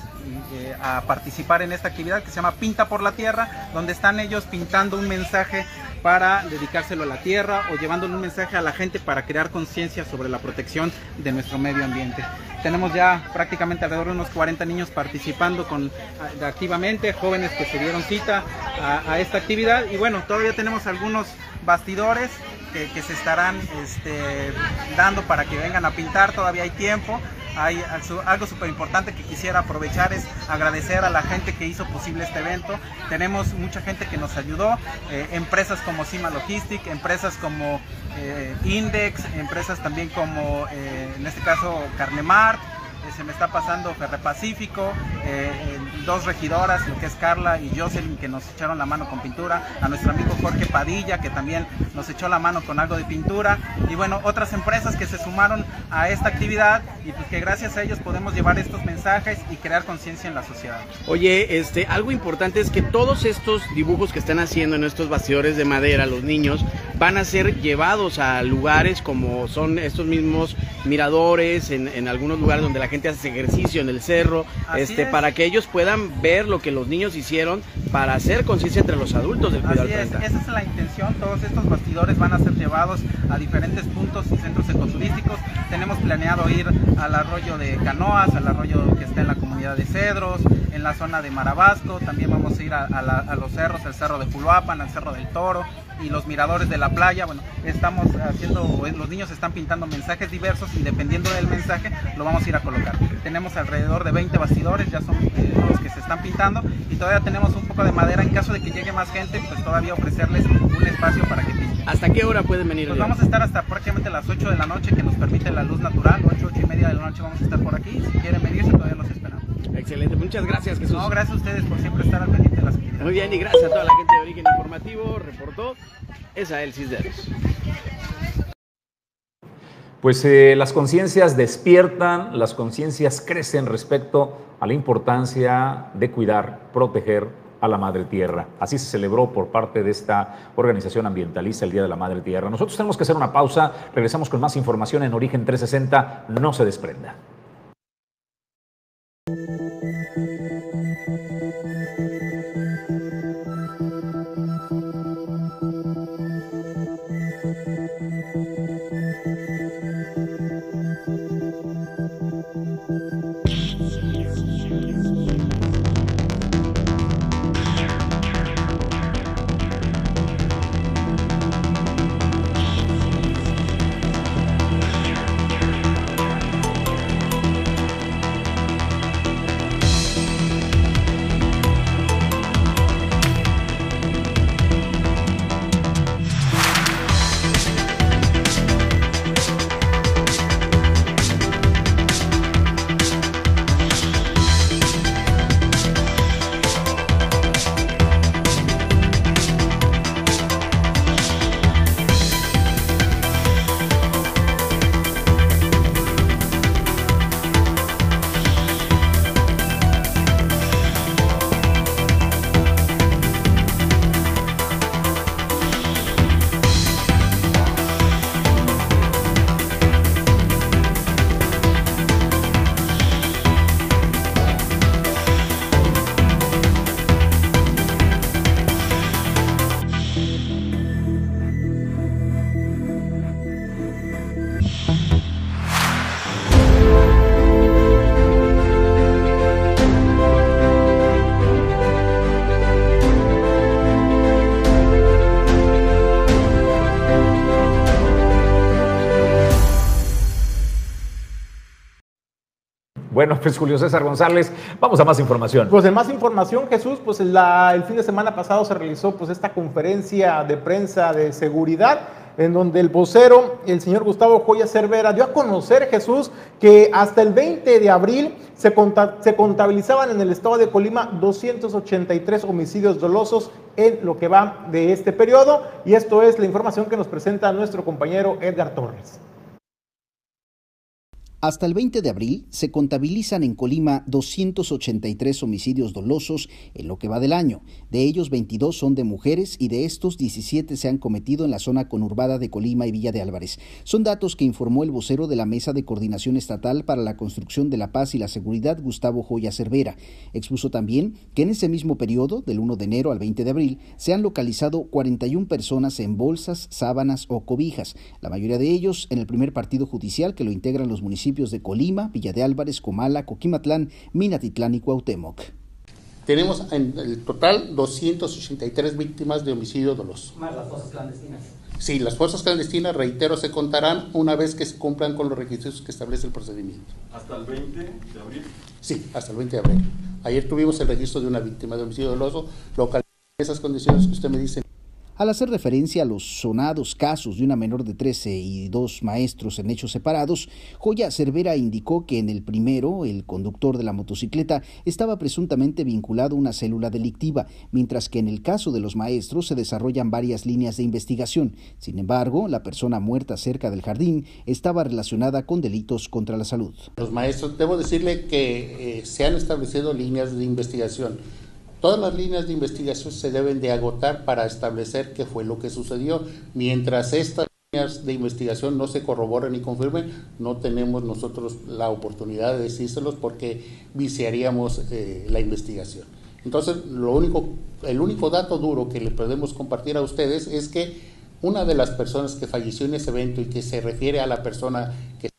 eh, a participar en esta actividad que se llama Pinta por la Tierra, donde están ellos pintando un mensaje para dedicárselo a la tierra o llevándole un mensaje a la gente para crear conciencia sobre la protección de nuestro medio ambiente. Tenemos ya prácticamente alrededor de unos 40 niños participando con, activamente, jóvenes que se dieron cita a, esta actividad y bueno, todavía tenemos algunos bastidores que, se estarán este, dando para que vengan a pintar, todavía hay tiempo. Hay algo súper importante que quisiera aprovechar es agradecer a la gente que hizo posible este evento. Tenemos mucha gente que nos ayudó, eh, empresas como Cima Logistic, empresas como eh, Index, empresas también como eh, en este caso Carnemart, se me está pasando Ferrepacífico, eh, dos regidoras, lo que es Carla y Jocelyn, que nos echaron la mano con pintura, a nuestro amigo Jorge Padilla, que también nos echó la mano con algo de pintura, y bueno, otras empresas que se sumaron a esta actividad y pues que gracias a ellos podemos llevar estos mensajes y crear conciencia en la sociedad. Oye, este, algo importante es que todos estos dibujos que están haciendo en estos bastidores de madera, los niños, van a ser llevados a lugares como son estos mismos miradores, en algunos lugares donde la gente hace ejercicio en el cerro, este, para que ellos puedan ver lo que los niños hicieron para hacer conciencia entre los adultos del cuidado del planeta. Esa es la intención, todos estos bastidores van a ser llevados a diferentes puntos y centros ecoturísticos. Tenemos planeado ir al arroyo de Canoas, al arroyo que está en la comunidad de Cedros, en la zona de Marabasco, también vamos a ir a, a los cerros, el cerro de Puluapan, al cerro del Toro, y los miradores de la playa. Bueno, estamos haciendo, los niños están pintando mensajes diversos y dependiendo del mensaje lo vamos a ir a colocar. Tenemos alrededor de 20 bastidores, ya son eh, los que se están pintando y todavía tenemos un poco de madera en caso de que llegue más gente, pues todavía ofrecerles un espacio para que pinten. ¿Hasta qué hora pueden venir? Pues vamos a estar hasta prácticamente las 8 de la noche que nos permite la luz natural, 8, 8 y media de la noche vamos a estar por aquí. Si quieren venirse todavía los esperamos. Excelente, muchas gracias Jesús. No, gracias a ustedes por siempre estar al pendiente de las. Muy bien y gracias a toda la gente de Origen Informativo, reportó Esael Cisneros. Pues eh, las conciencias despiertan, las conciencias crecen respecto a la importancia de cuidar, proteger a la Madre Tierra. Así se celebró por parte de esta organización ambientalista el Día de la Madre Tierra. Nosotros tenemos que hacer una pausa, regresamos con más información en Origen 360, no se desprenda. Thank you. Bueno, pues Julio César González, vamos a más información. Pues de más información, Jesús, pues el fin de semana pasado se realizó pues esta conferencia de prensa de seguridad en donde el vocero, el señor Gustavo Joya Cervera, dio a conocer, Jesús, que hasta el 20 de abril se, se contabilizaban en el estado de Colima 283 homicidios dolosos en lo que va de este periodo. Y esto es la información que nos presenta nuestro compañero Edgar Torres. Hasta el 20 de abril se contabilizan en Colima 283 homicidios dolosos en lo que va del año. De ellos 22 son de mujeres y de estos 17 se han cometido en la zona conurbada de Colima y Villa de Álvarez. Son datos que informó el vocero de la Mesa de Coordinación Estatal para la Construcción de la Paz y la Seguridad, Gustavo Joya Cervera. Expuso también que en ese mismo periodo, del 1 de enero al 20 de abril, se han localizado 41 personas en bolsas, sábanas o cobijas, la mayoría de ellos en el primer partido judicial que lo integran los municipios de Colima, Villa de Álvarez, Comala, Coquimatlán, Minatitlán y Cuauhtémoc. Tenemos en el total 283 víctimas de homicidio doloso. Más las fosas clandestinas. Sí, las fuerzas clandestinas, reitero, se contarán una vez que se cumplan con los requisitos que establece el procedimiento. ¿Hasta el 20 de abril? Sí, hasta el 20 de abril. Ayer tuvimos el registro de una víctima de homicidio doloso, local esas condiciones que usted me dice al hacer referencia a los sonados casos de una menor de 13 y dos maestros en hechos separados, Joya Cervera indicó que en el primero, el conductor de la motocicleta estaba presuntamente vinculado a una célula delictiva, mientras que en el caso de los maestros se desarrollan varias líneas de investigación. Sin embargo, la persona muerta cerca del jardín estaba relacionada con delitos contra la salud. Los maestros, debo decirle que eh, se han establecido líneas de investigación Todas las líneas de investigación se deben de agotar para establecer qué fue lo que sucedió. Mientras estas líneas de investigación no se corroboren y confirmen, no tenemos nosotros la oportunidad de decírselos porque viciaríamos eh, la investigación. Entonces, lo único, el único dato duro que le podemos compartir a ustedes es que una de las personas que falleció en ese evento y que se refiere a la persona que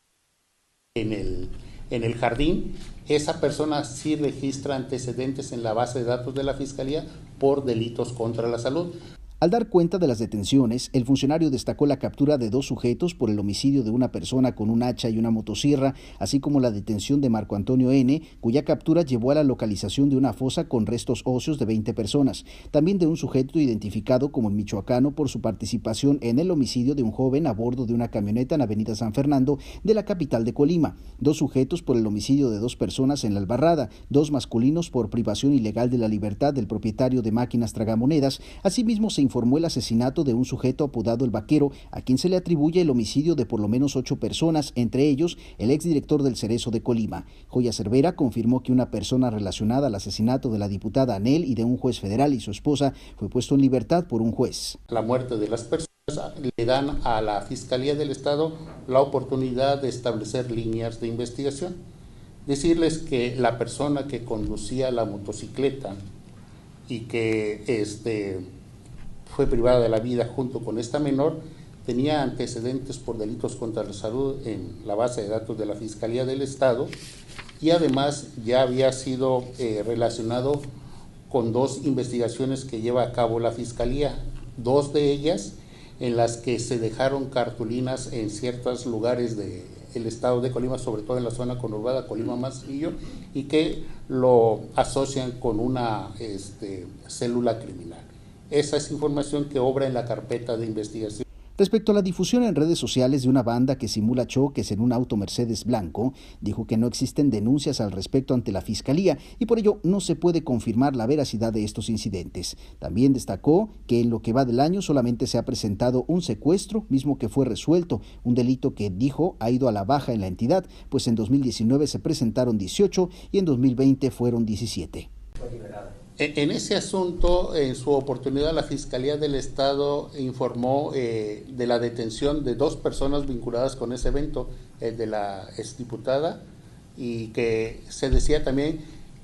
en el, en el jardín esa persona sí registra antecedentes en la base de datos de la Fiscalía por delitos contra la salud. Al dar cuenta de las detenciones, el funcionario destacó la captura de dos sujetos por el homicidio de una persona con un hacha y una motosierra, así como la detención de Marco Antonio N., cuya captura llevó a la localización de una fosa con restos óseos de 20 personas, también de un sujeto identificado como el michoacano por su participación en el homicidio de un joven a bordo de una camioneta en Avenida San Fernando de la capital de Colima, dos sujetos por el homicidio de dos personas en la Albarrada, dos masculinos por privación ilegal de la libertad del propietario de máquinas tragamonedas, asimismo se informó el asesinato de un sujeto apodado El Vaquero, a quien se le atribuye el homicidio de por lo menos ocho personas, entre ellos el exdirector del Cerezo de Colima. Joya Cervera confirmó que una persona relacionada al asesinato de la diputada Anel y de un juez federal y su esposa fue puesto en libertad por un juez. La muerte de las personas le dan a la Fiscalía del Estado la oportunidad de establecer líneas de investigación. Decirles que la persona que conducía la motocicleta y que este, fue privada de la vida junto con esta menor, tenía antecedentes por delitos contra la salud en la base de datos de la Fiscalía del Estado y además ya había sido eh, relacionado con dos investigaciones que lleva a cabo la Fiscalía, dos de ellas en las que se dejaron cartulinas en ciertos lugares del estado de Colima, sobre todo en la zona conurbada Colima Masillo, y que lo asocian con una este, célula criminal. Esa es información que obra en la carpeta de investigación. Respecto a la difusión en redes sociales de una banda que simula choques en un auto Mercedes blanco, dijo que no existen denuncias al respecto ante la Fiscalía y por ello no se puede confirmar la veracidad de estos incidentes. También destacó que en lo que va del año solamente se ha presentado un secuestro, mismo que fue resuelto, un delito que dijo ha ido a la baja en la entidad, pues en 2019 se presentaron 18 y en 2020 fueron 17. E, en ese asunto, en su oportunidad, la Fiscalía del Estado informó eh, de la detención de dos personas vinculadas con ese evento, el de la exdiputada, y que se decía también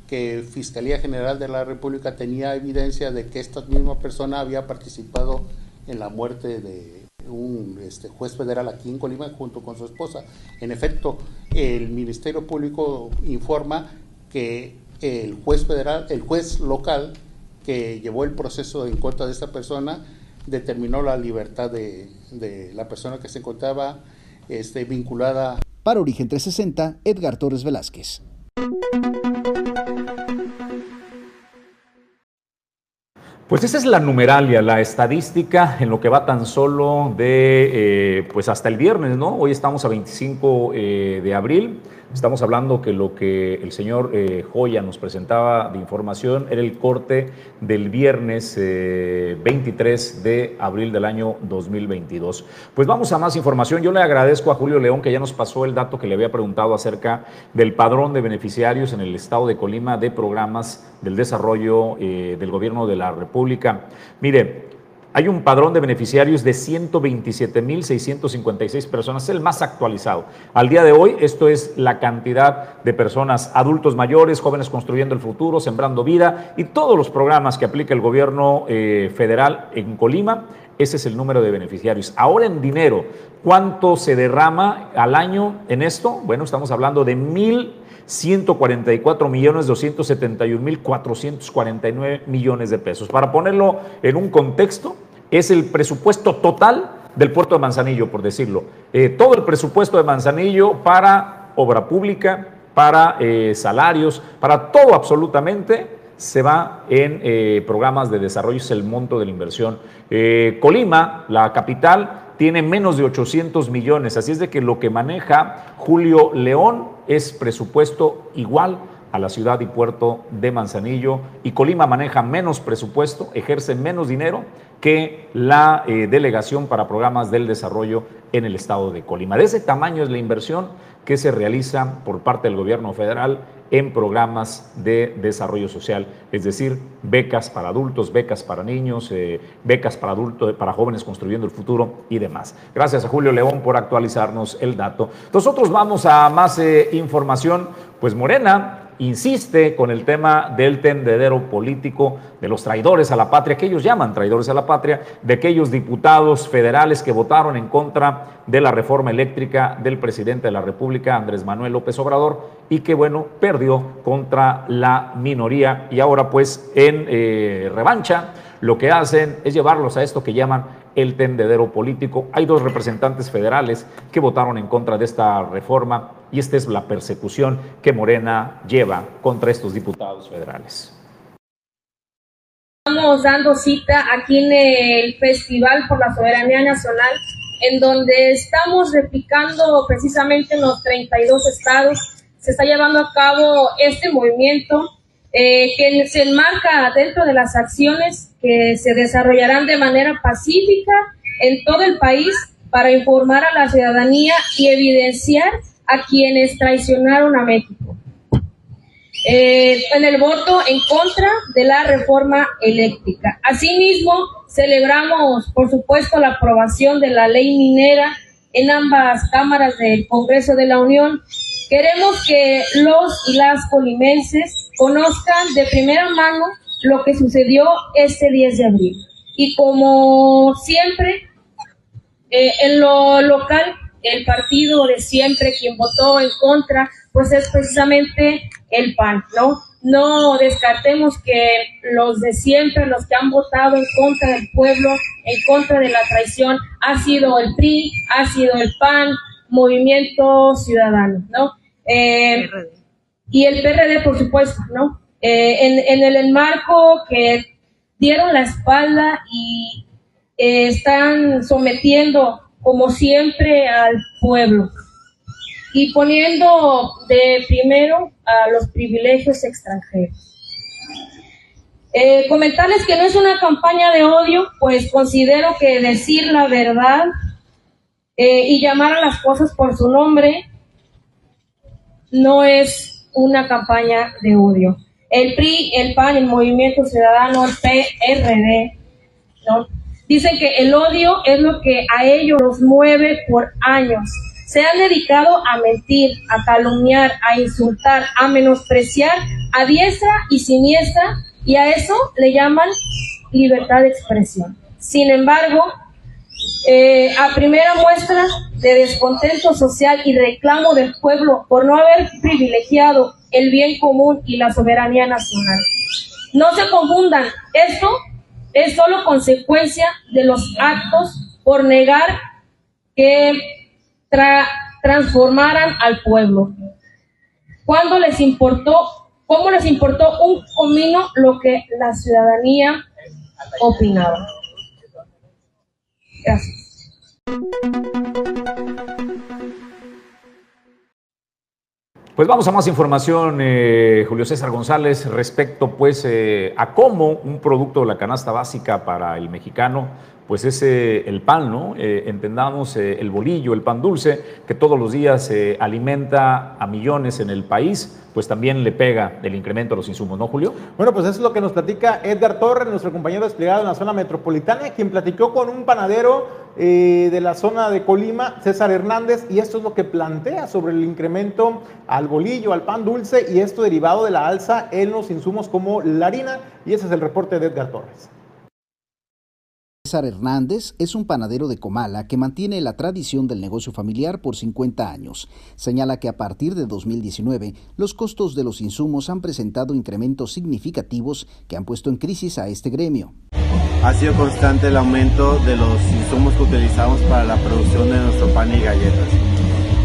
que Fiscalía General de la República tenía evidencia de que esta misma persona había participado en la muerte de un este, juez federal aquí en Colima junto con su esposa. En efecto, el Ministerio Público informa que el juez federal, el juez local que llevó el proceso en contra de esta persona determinó la libertad de, de la persona que se encontraba este, vinculada. Para Origen 360, Edgar Torres Velázquez. Pues esa es la numeralia, la estadística en lo que va tan solo de, eh, pues hasta el viernes, ¿no? Hoy estamos a 25 eh, de abril. Estamos hablando que lo que el señor eh, Joya nos presentaba de información era el corte del viernes 23 de abril del año 2022. Pues vamos a más información. Yo le agradezco a Julio León que ya nos pasó el dato que le había preguntado acerca del padrón de beneficiarios en el estado de Colima de programas del desarrollo del gobierno de la República. Mire, hay un padrón de beneficiarios de 127.656 personas, el más actualizado. Al día de hoy, esto es la cantidad de personas, adultos mayores, jóvenes construyendo el futuro, sembrando vida y todos los programas que aplica el gobierno eh, federal en Colima. Ese es el número de beneficiarios. Ahora en dinero, ¿cuánto se derrama al año en esto? Bueno, estamos hablando de mil 144 millones 271 mil 449 millones de pesos. Para ponerlo en un contexto, es el presupuesto total del puerto de Manzanillo, por decirlo. Eh, todo el presupuesto de Manzanillo para obra pública, para eh, salarios, para todo absolutamente se va en eh, programas de desarrollo, es el monto de la inversión. Colima, la capital, tiene menos de 800 millones, así es de que lo que maneja Julio León es presupuesto igual a la ciudad y puerto de Manzanillo y Colima maneja menos presupuesto, ejerce menos dinero que la eh, delegación para programas del desarrollo en el estado de Colima. De ese tamaño es la inversión que se realiza por parte del gobierno federal en programas de desarrollo social, es decir, becas para adultos, becas para niños, eh, becas para adultos, para jóvenes construyendo el futuro y demás. Gracias a Julio León por actualizarnos el dato. Nosotros vamos a más eh, información, pues Morena insiste con el tema del tendedero político, de los traidores a la patria, que ellos llaman traidores a la patria, de aquellos diputados federales que votaron en contra de la reforma eléctrica del presidente de la República, Andrés Manuel López Obrador, y que, bueno, perdió contra la minoría. Y ahora, pues, en eh, revancha, lo que hacen es llevarlos a esto que llaman el tendedero político. Hay dos representantes federales que votaron en contra de esta reforma y esta es la persecución que Morena lleva contra estos diputados federales. Estamos dando cita aquí en el Festival por la Soberanía Nacional, en donde estamos replicando precisamente en los 32 estados. Se está llevando a cabo este movimiento eh, que se enmarca dentro de las acciones que se desarrollarán de manera pacífica en todo el país para informar a la ciudadanía y evidenciar a quienes traicionaron a México. Eh, en el voto en contra de la reforma eléctrica. Asimismo, celebramos, por supuesto, la aprobación de la ley minera en ambas cámaras del Congreso de la Unión. Queremos que los y las colimenses conozcan de primera mano lo que sucedió este 10 de abril. Y como siempre, eh, en lo local, el partido de siempre, quien votó en contra, pues es precisamente el PAN, ¿no? No descartemos que los de siempre, los que han votado en contra del pueblo, en contra de la traición, ha sido el PRI, ha sido el PAN, Movimiento Ciudadano, ¿no? Eh, y el PRD, por supuesto, ¿no? Eh, en, en, el enmarco que dieron la espalda y eh, están sometiendo, como siempre, al pueblo y poniendo de primero a los privilegios extranjeros. Eh, comentarles que no es una campaña de odio, pues considero que decir la verdad y llamar a las cosas por su nombre no es una campaña de odio. El PRI, el PAN, el Movimiento Ciudadano, el PRD, ¿no? Dicen que el odio es lo que a ellos los mueve por años. Se han dedicado a mentir, a calumniar, a insultar, a menospreciar a diestra y siniestra y a eso le llaman libertad de expresión. Sin embargo, eh, a primera muestra de descontento social y reclamo del pueblo por no haber privilegiado el bien común y la soberanía nacional. No se confundan, esto es solo consecuencia de los actos por negar que transformaran al pueblo. ¿Cuándo les importó, cómo les importó un comino lo que la ciudadanía opinaba? Pues vamos a más información, eh, Julio César González, respecto pues eh, a cómo un producto de la canasta básica para el mexicano pues es el pan, ¿no? Eh, entendamos el bolillo, el pan dulce, que todos los días alimenta a millones en el país, pues también le pega el incremento de los insumos, ¿no, Julio? Bueno, pues eso es lo que nos platica Edgar Torres, nuestro compañero desplegado en la zona metropolitana, quien platicó con un panadero eh, de la zona de Colima, César Hernández, y esto es lo que plantea sobre el incremento al bolillo, al pan dulce, y esto derivado de la alza en los insumos como la harina, y ese es el reporte de Edgar Torres. César Hernández es un panadero de Comala que mantiene la tradición del negocio familiar por 50 años. Señala que a partir de 2019 los costos de los insumos han presentado incrementos significativos que han puesto en crisis a este gremio. Ha sido constante el aumento de los insumos que utilizamos para la producción de nuestro pan y galletas.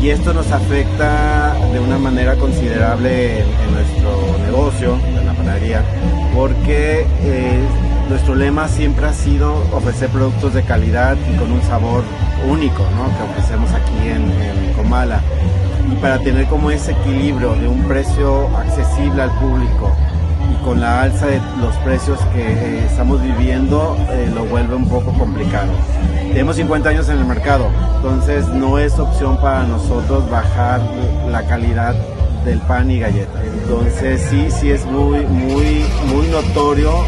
Y esto nos afecta de una manera considerable en, nuestro negocio, en la panadería, porque eh, nuestro lema siempre ha sido ofrecer productos de calidad y con un sabor único ¿no? que ofrecemos aquí en, Comala. Y para tener como ese equilibrio de un precio accesible al público con la alza de los precios que eh, estamos viviendo eh, lo vuelve un poco complicado. Tenemos 50 años en el mercado, entonces no es opción para nosotros bajar la calidad del pan y galleta. Entonces sí, sí es muy, muy, muy notorio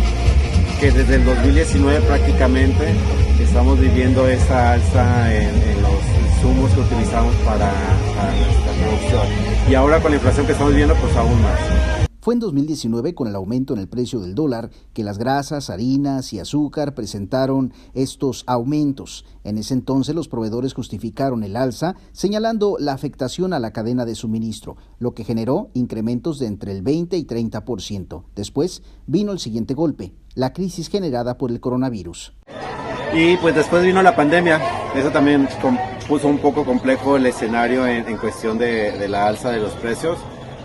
que desde el 2019 prácticamente estamos viviendo esa alza en, los insumos que utilizamos para, para nuestra producción. Y ahora con la inflación que estamos viviendo, pues aún más. Fue en 2019 con el aumento en el precio del dólar que las grasas, harinas y azúcar presentaron estos aumentos. En ese entonces los proveedores justificaron el alza señalando la afectación a la cadena de suministro, lo que generó incrementos de entre el 20 y 30%. Después vino el siguiente golpe, la crisis generada por el coronavirus. Y pues después vino la pandemia, eso también puso un poco complejo el escenario en, cuestión de la alza de los precios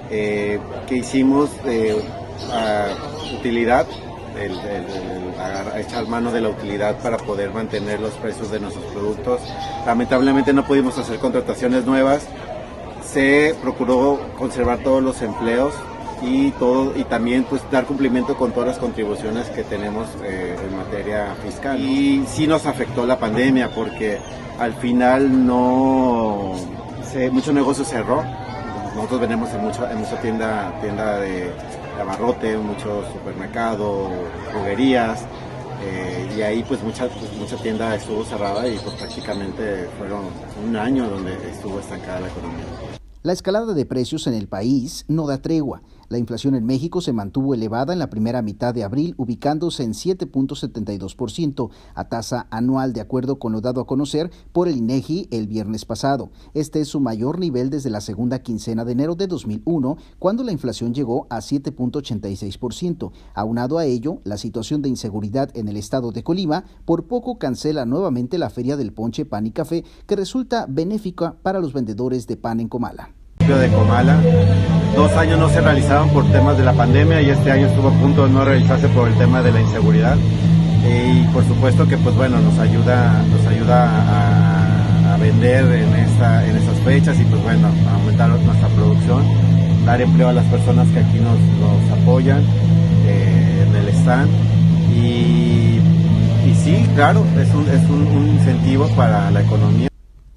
eh, que hicimos de utilidad, el, echar mano de la utilidad para poder mantener los precios de nuestros productos. Lamentablemente no pudimos hacer contrataciones nuevas, se procuró conservar todos los empleos y todo y también pues dar cumplimiento con todas las contribuciones que tenemos eh, en materia fiscal y sí nos afectó la pandemia porque al final no se, mucho negocio cerró nosotros vendemos en mucha, en mucha tienda, tienda de, abarrote, mucho supermercado, droguerías, eh, y ahí pues mucha, pues, mucha tienda estuvo cerrada y pues prácticamente fueron un año donde estuvo estancada la economía. La escalada de precios en el país no da tregua. La inflación en México se mantuvo elevada en la primera mitad de abril, ubicándose en 7.72% a tasa anual, de acuerdo con lo dado a conocer por el INEGI el viernes pasado. Este es su mayor nivel desde la segunda quincena de enero de 2001, cuando la inflación llegó a 7.86%. Aunado a ello, la situación de inseguridad en el estado de Colima por poco cancela nuevamente la Feria del Ponche Pan y Café, que resulta benéfica para los vendedores de pan en Comala de Comala. Dos años no se realizaban por temas de la pandemia y este año estuvo a punto de no realizarse por el tema de la inseguridad. Y por supuesto que pues bueno, nos ayuda, nos ayuda a, vender en, esta, en esas fechas y pues bueno, a aumentar nuestra producción, dar empleo a las personas que aquí nos, nos apoyan eh, en el stand. Y, y sí, claro, es un, es un incentivo para la economía.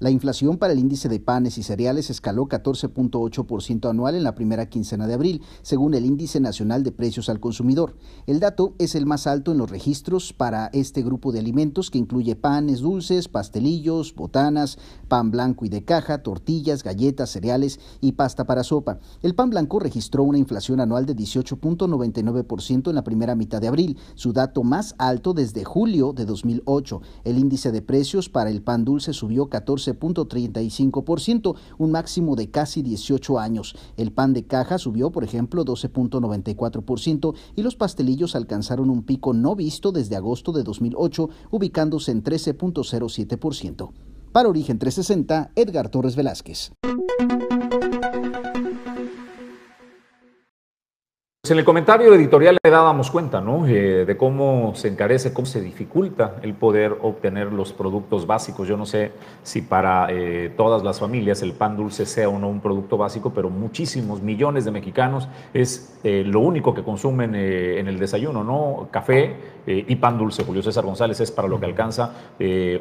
La inflación para el índice de panes y cereales escaló 14.8% anual en la primera quincena de abril, según el Índice Nacional de Precios al Consumidor. El dato es el más alto en los registros para este grupo de alimentos que incluye panes dulces, pastelillos, botanas, pan blanco y de caja, tortillas, galletas, cereales y pasta para sopa. El pan blanco registró una inflación anual de 18.99% en la primera mitad de abril, su dato más alto desde julio de 2008. El índice de precios para el pan dulce subió 14 12.35%, un máximo de casi 18 años. El pan de caja subió, por ejemplo, 12.94% y los pastelillos alcanzaron un pico no visto desde agosto de 2008, ubicándose en 13.07%. Para Origen 360, Edgar Torres Velázquez. Pues en el comentario editorial le dábamos cuenta, ¿no? Eh, de cómo se encarece, cómo se dificulta el poder obtener los productos básicos. Yo no sé si para eh, todas las familias el pan dulce sea o no un producto básico, pero muchísimos millones de mexicanos es eh, lo único que consumen en el desayuno, ¿no? Café y pan dulce. Julio César González es para lo que alcanza,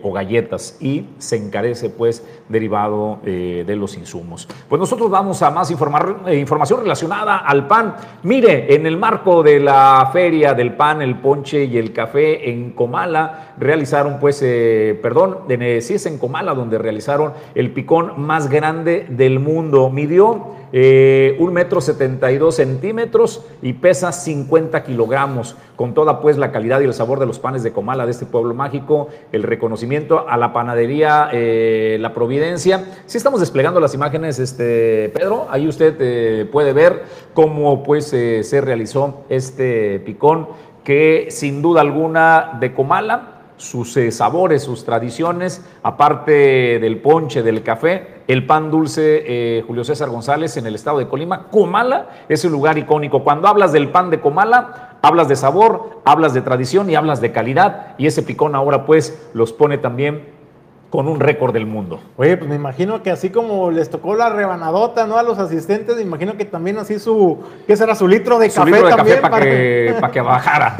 o galletas, y se encarece, pues, derivado de los insumos. Pues nosotros vamos a más informar, información relacionada al pan. Mire, en el marco de la feria del pan, el ponche y el café en Comala, realizaron, pues, eh, perdón, en, sí es en Comala donde realizaron el picón más grande del mundo. Midió eh, un metro setenta y dos centímetros y pesa 50 kilogramos, con toda pues la calidad y el sabor de los panes de Comala, de este pueblo mágico, el reconocimiento a la panadería eh, La Providencia. Si estamos desplegando las imágenes, este Pedro, ahí usted eh, puede ver cómo pues se realizó este picón que sin duda alguna de Comala sus eh, sabores, sus tradiciones, aparte del ponche, del café, el pan dulce eh, Julio César González en el estado de Colima. Comala es un lugar icónico. Cuando hablas del pan de Comala, hablas de sabor, hablas de tradición y hablas de calidad. Y ese picón ahora pues los pone también con un récord del mundo. Oye, pues me imagino que así como les tocó la rebanadota, ¿no? A los asistentes, me imagino que también así su, ¿qué será? Su litro de su litro de café para que, que, bajara.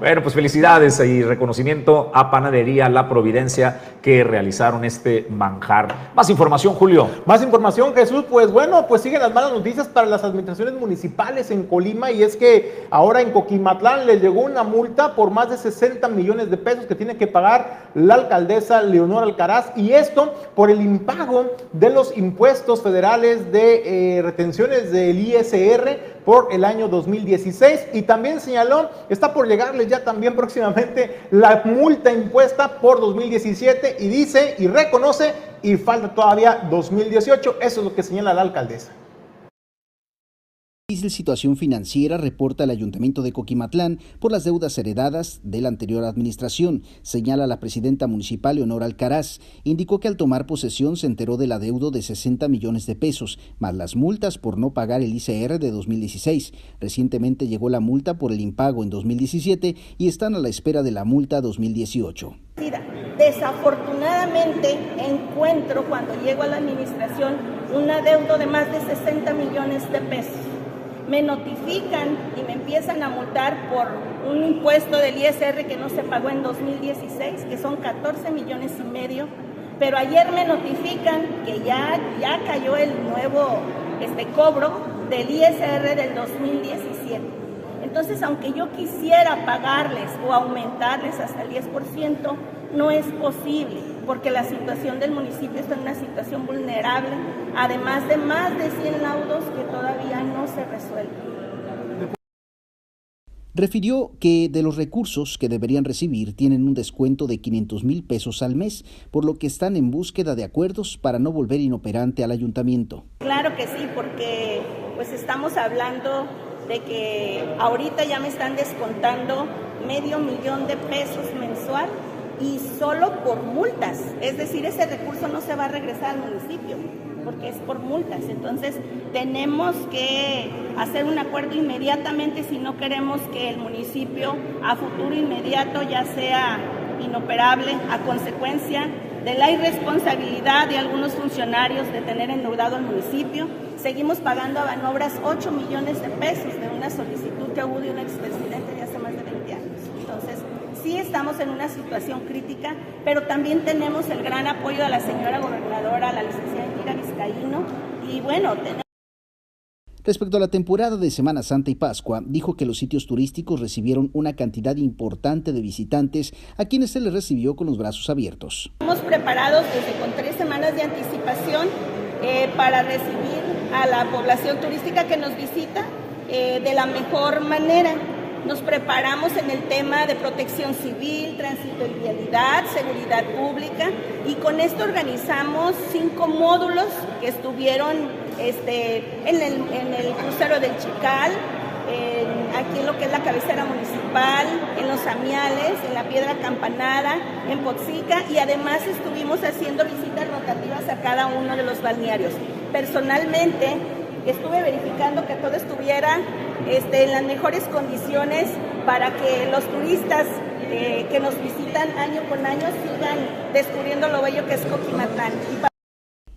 bueno, pues felicidades y reconocimiento a Panadería La Providencia que realizaron este manjar. Más información, Julio. Más información, Jesús. Pues bueno, pues siguen las malas noticias para las administraciones municipales en Colima y es que ahora en Coquimatlán le llegó una multa por más de 60 millones de pesos que tiene que pagar la alcaldesa Leonora y esto por el impago de los impuestos federales de eh, retenciones del ISR por el año 2016 y también señaló, está por llegarle ya también próximamente la multa impuesta por 2017 y dice y reconoce y falta todavía 2018, eso es lo que señala la alcaldesa difícil situación financiera reporta el Ayuntamiento de Coquimatlán por las deudas heredadas de la anterior administración, señala la presidenta municipal Leonora Alcaraz. Indicó que al tomar posesión se enteró del adeudo de 60 millones de pesos, más las multas por no pagar el ICR de 2016. Recientemente llegó la multa por el impago en 2017 y están a la espera de la multa 2018. Desafortunadamente encuentro cuando llego a la administración un adeudo de más de 60 millones de pesos me notifican y me empiezan a multar por un impuesto del ISR que no se pagó en 2016, que son 14 millones y medio, pero ayer me notifican que ya, ya cayó el nuevo este, cobro del ISR del 2017. Entonces, aunque yo quisiera pagarles o aumentarles hasta el 10%, no es posible porque la situación del municipio está en una situación vulnerable, además de más de 100 laudos que todavía no se resuelven. Refirió que de los recursos que deberían recibir tienen un descuento de 500 mil pesos al mes, por lo que están en búsqueda de acuerdos para no volver inoperante al ayuntamiento. Claro que sí, porque pues estamos hablando de que ahorita ya me están descontando medio millón de pesos mensual y solo por multas. Es decir, ese recurso no se va a regresar al municipio porque es por multas. Entonces tenemos que hacer un acuerdo inmediatamente si no queremos que el municipio a futuro inmediato ya sea inoperable a consecuencia de la irresponsabilidad de algunos funcionarios de tener endeudado al municipio. Seguimos pagando a Banobras 8 millones de pesos de una solicitud que hubo de un expresidente de hace más de 20 años. Entonces, sí estamos en una situación crítica, pero también tenemos el gran apoyo de la señora gobernadora, la licenciada Indira Vizcaíno, y bueno, tenemos Respecto a la temporada de Semana Santa y Pascua, dijo que los sitios turísticos recibieron una cantidad importante de visitantes a quienes se les recibió con los brazos abiertos. Estamos preparados desde con tres semanas de anticipación eh, para recibir a la población turística que nos visita eh, de la mejor manera. Nos preparamos en el tema de protección civil, tránsito y vialidad, seguridad pública y con esto organizamos cinco módulos que estuvieron este, en, el, crucero del Chical, aquí en lo que es la cabecera municipal, en los Amiales, en la Piedra Campanada, en Potsica y además estuvimos haciendo visitas rotativas a cada uno de los balnearios. Personalmente estuve verificando que todo estuviera este, en las mejores condiciones para que los turistas eh, que nos visitan año con año sigan descubriendo lo bello que es Coquimatlán.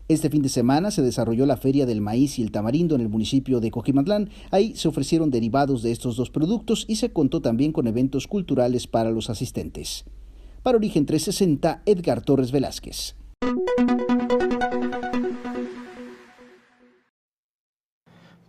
Este fin de semana se desarrolló la Feria del Maíz y el Tamarindo en el municipio de Coquimatlán. Ahí se ofrecieron derivados de estos dos productos y se contó también con eventos culturales para los asistentes. Para Origen 360, Edgar Torres Velázquez.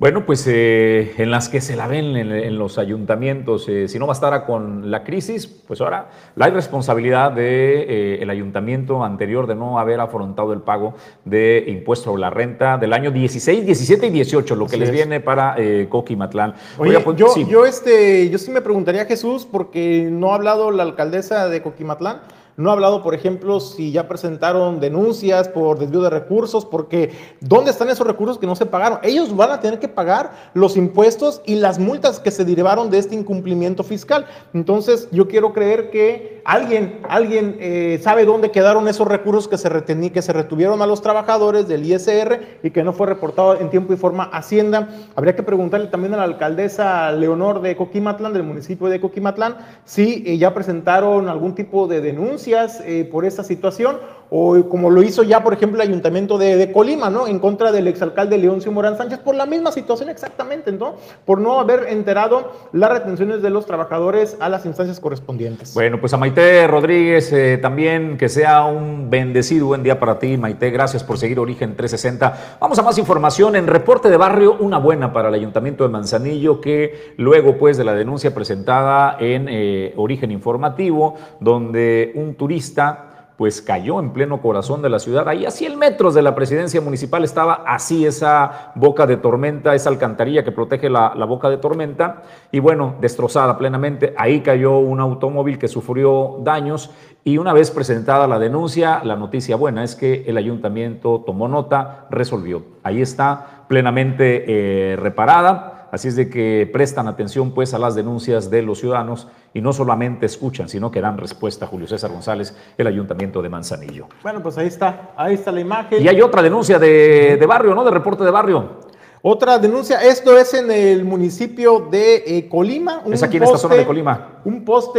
Bueno, pues eh, en las que se la ven en, los ayuntamientos, eh, si no bastara con la crisis, pues ahora la responsabilidad del de, eh, ayuntamiento anterior de no haber afrontado el pago de impuesto a la renta del año 16, 17 y 18, lo que les viene para Coquimatlán. Oye, pues, yo, yo, este, yo sí me preguntaría, Jesús, porque no ha hablado la alcaldesa de Coquimatlán. No ha hablado, por ejemplo, si ya presentaron denuncias por desvío de recursos, porque ¿dónde están esos recursos que no se pagaron? Ellos van a tener que pagar los impuestos y las multas que se derivaron de este incumplimiento fiscal. Entonces, yo quiero creer que alguien, alguien eh, sabe dónde quedaron esos recursos que se, que se retuvieron a los trabajadores del ISR y que no fue reportado en tiempo y forma Hacienda. Habría que preguntarle también a la alcaldesa Leonor de Coquimatlán, del municipio de Coquimatlán, si eh, ya presentaron algún tipo de denuncia eh, por esta situación o como lo hizo ya, por ejemplo, el Ayuntamiento de, Colima, ¿no? En contra del exalcalde Leoncio Morán Sánchez, por la misma situación exactamente, ¿no? Por no haber enterado las retenciones de los trabajadores a las instancias correspondientes. Bueno, pues a Maite Rodríguez eh, también que sea un bendecido buen día para ti, Maite. Gracias por seguir Origen 360. Vamos a más información en Reporte de Barrio, una buena para el Ayuntamiento de Manzanillo, que luego, pues, de la denuncia presentada en eh, Origen Informativo, donde un turista pues cayó en pleno corazón de la ciudad. Ahí a 100 metros de la presidencia municipal estaba así esa boca de tormenta, esa alcantarilla que protege la, boca de tormenta, y bueno, destrozada plenamente. Ahí cayó un automóvil que sufrió daños y una vez presentada la denuncia, la noticia buena es que el ayuntamiento tomó nota, resolvió. Ahí está plenamente eh, reparada Así es de que prestan atención pues a las denuncias de los ciudadanos y no solamente escuchan, sino que dan respuesta a Julio César González, el Ayuntamiento de Manzanillo. Bueno, pues ahí está, ahí está la imagen. Y hay otra denuncia de, barrio, ¿no? De reporte de barrio. Otra denuncia, esto es en el municipio de eh, Colima. es aquí en esta zona de Colima. Un poste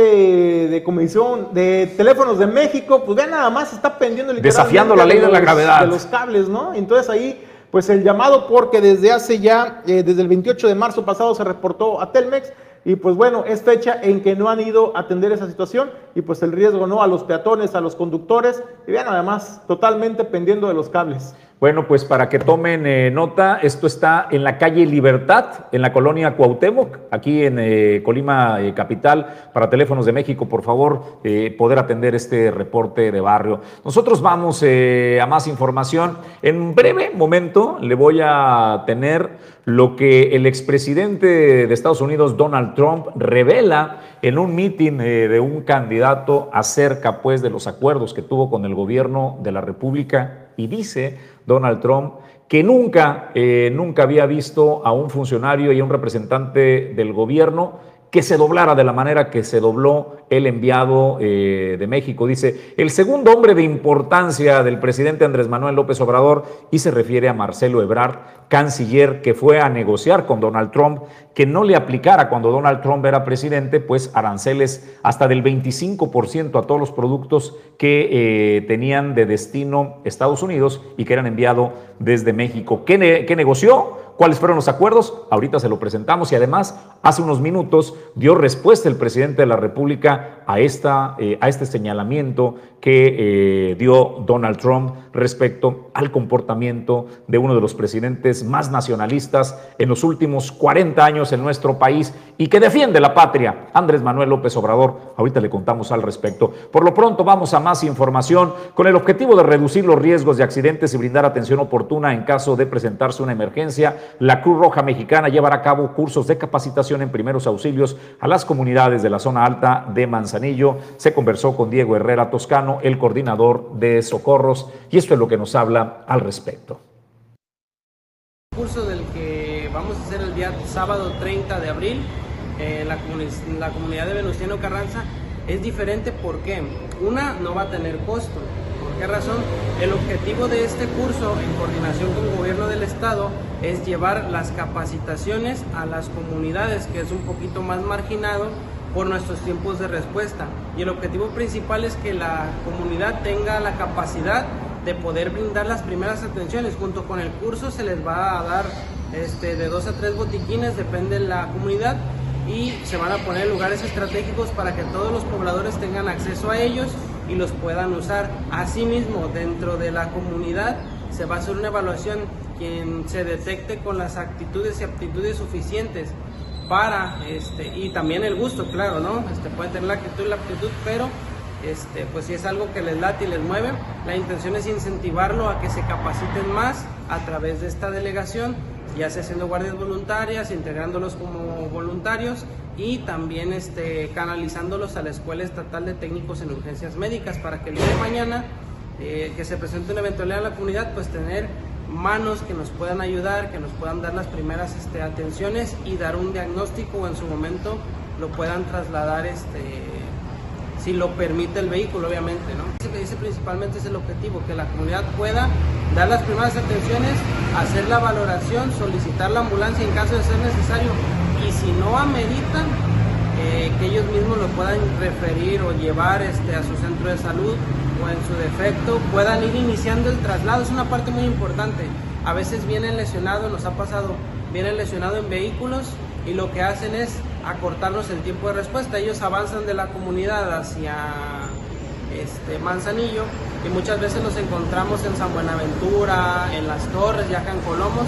de comisión de teléfonos de México, pues vean nada más, está pendiendo Desafiando la ley de, la gravedad. De los cables, ¿no? Entonces ahí pues el llamado porque desde hace ya, eh, desde el 28 de marzo pasado se reportó a Telmex y pues bueno, es fecha en que no han ido a atender esa situación y pues el riesgo no a los peatones, a los conductores y vean además totalmente pendiendo de los cables. Bueno, pues para que tomen eh, nota, esto está en la calle Libertad, en la colonia Cuauhtémoc, aquí en eh, Colima eh, Capital. Para Teléfonos de México, por favor, poder atender este reporte de barrio. Nosotros vamos a más información. En breve momento le voy a tener lo que el expresidente de Estados Unidos, Donald Trump, revela en un mitin de un candidato acerca pues de los acuerdos que tuvo con el gobierno de la República y dice Donald Trump, que nunca, eh, nunca había visto a un funcionario y a un representante del gobierno que se doblara de la manera que se dobló el enviado eh, de México. Dice, el segundo hombre de importancia del presidente Andrés Manuel López Obrador, y se refiere a Marcelo Ebrard, canciller que fue a negociar con Donald Trump que no le aplicara cuando Donald Trump era presidente, pues aranceles hasta del 25% a todos los productos que eh, tenían de destino Estados Unidos y que eran enviados desde México. ¿Qué, ¿Qué negoció? ¿Cuáles fueron los acuerdos? Ahorita se lo presentamos y además hace unos minutos dio respuesta el presidente de la República a, esta, eh, a este señalamiento que eh, dio Donald Trump respecto al comportamiento de uno de los presidentes más nacionalistas en los últimos 40 años en nuestro país y que defiende la patria, Andrés Manuel López Obrador. Ahorita le contamos al respecto. Por lo pronto vamos a más información con el objetivo de reducir los riesgos de accidentes y brindar atención oportuna en caso de presentarse una emergencia. La Cruz Roja Mexicana llevará a cabo cursos de capacitación en primeros auxilios a las comunidades de la zona alta de Manzanillo. Se conversó con Diego Herrera Toscano, el coordinador de socorros, y esto es lo que nos habla al respecto. curso del que vamos a hacer el día sábado 30 de abril en la, la comunidad de Venustiano Carranza es diferente porque una no va a tener costo qué razón? El objetivo de este curso, en coordinación con el gobierno del estado, es llevar las capacitaciones a las comunidades, que es un poquito más marginado por nuestros tiempos de respuesta. Y el objetivo principal es que la comunidad tenga la capacidad de poder brindar las primeras atenciones. Junto con el curso se les va a dar este, de dos a tres botiquines, depende de la comunidad, y se van a poner lugares estratégicos para que todos los pobladores tengan acceso a ellos y los puedan usar. Asimismo, dentro de la comunidad se va a hacer una evaluación quien se detecte con las actitudes y aptitudes suficientes para, este, y también el gusto, claro, ¿no? Este, pueden tener la actitud y la aptitud, pero este, pues si es algo que les late y les mueve, la intención es incentivarlo a que se capaciten más a través de esta delegación, ya sea siendo guardias voluntarias, integrándolos como voluntarios y también este, canalizándolos a la Escuela Estatal de Técnicos en Urgencias Médicas para que el día de mañana eh, que se presente una eventualidad en la comunidad, pues tener manos que nos puedan ayudar, que nos puedan dar las primeras este, atenciones y dar un diagnóstico o en su momento lo puedan trasladar este, si lo permite el vehículo, obviamente, ¿no? Ese, principalmente es el objetivo, que la comunidad pueda dar las primeras atenciones, hacer la valoración, solicitar la ambulancia en caso de ser necesario y si no ameritan, eh, que ellos mismos lo puedan referir o llevar este, a su centro de salud o en su defecto puedan ir iniciando el traslado. Es una parte muy importante. A veces vienen lesionados, nos ha pasado, vienen lesionados en vehículos y lo que hacen es acortarnos el tiempo de respuesta. Ellos avanzan de la comunidad hacia este, Manzanillo y muchas veces los encontramos en San Buenaventura, en Las Torres, ya acá en Colomos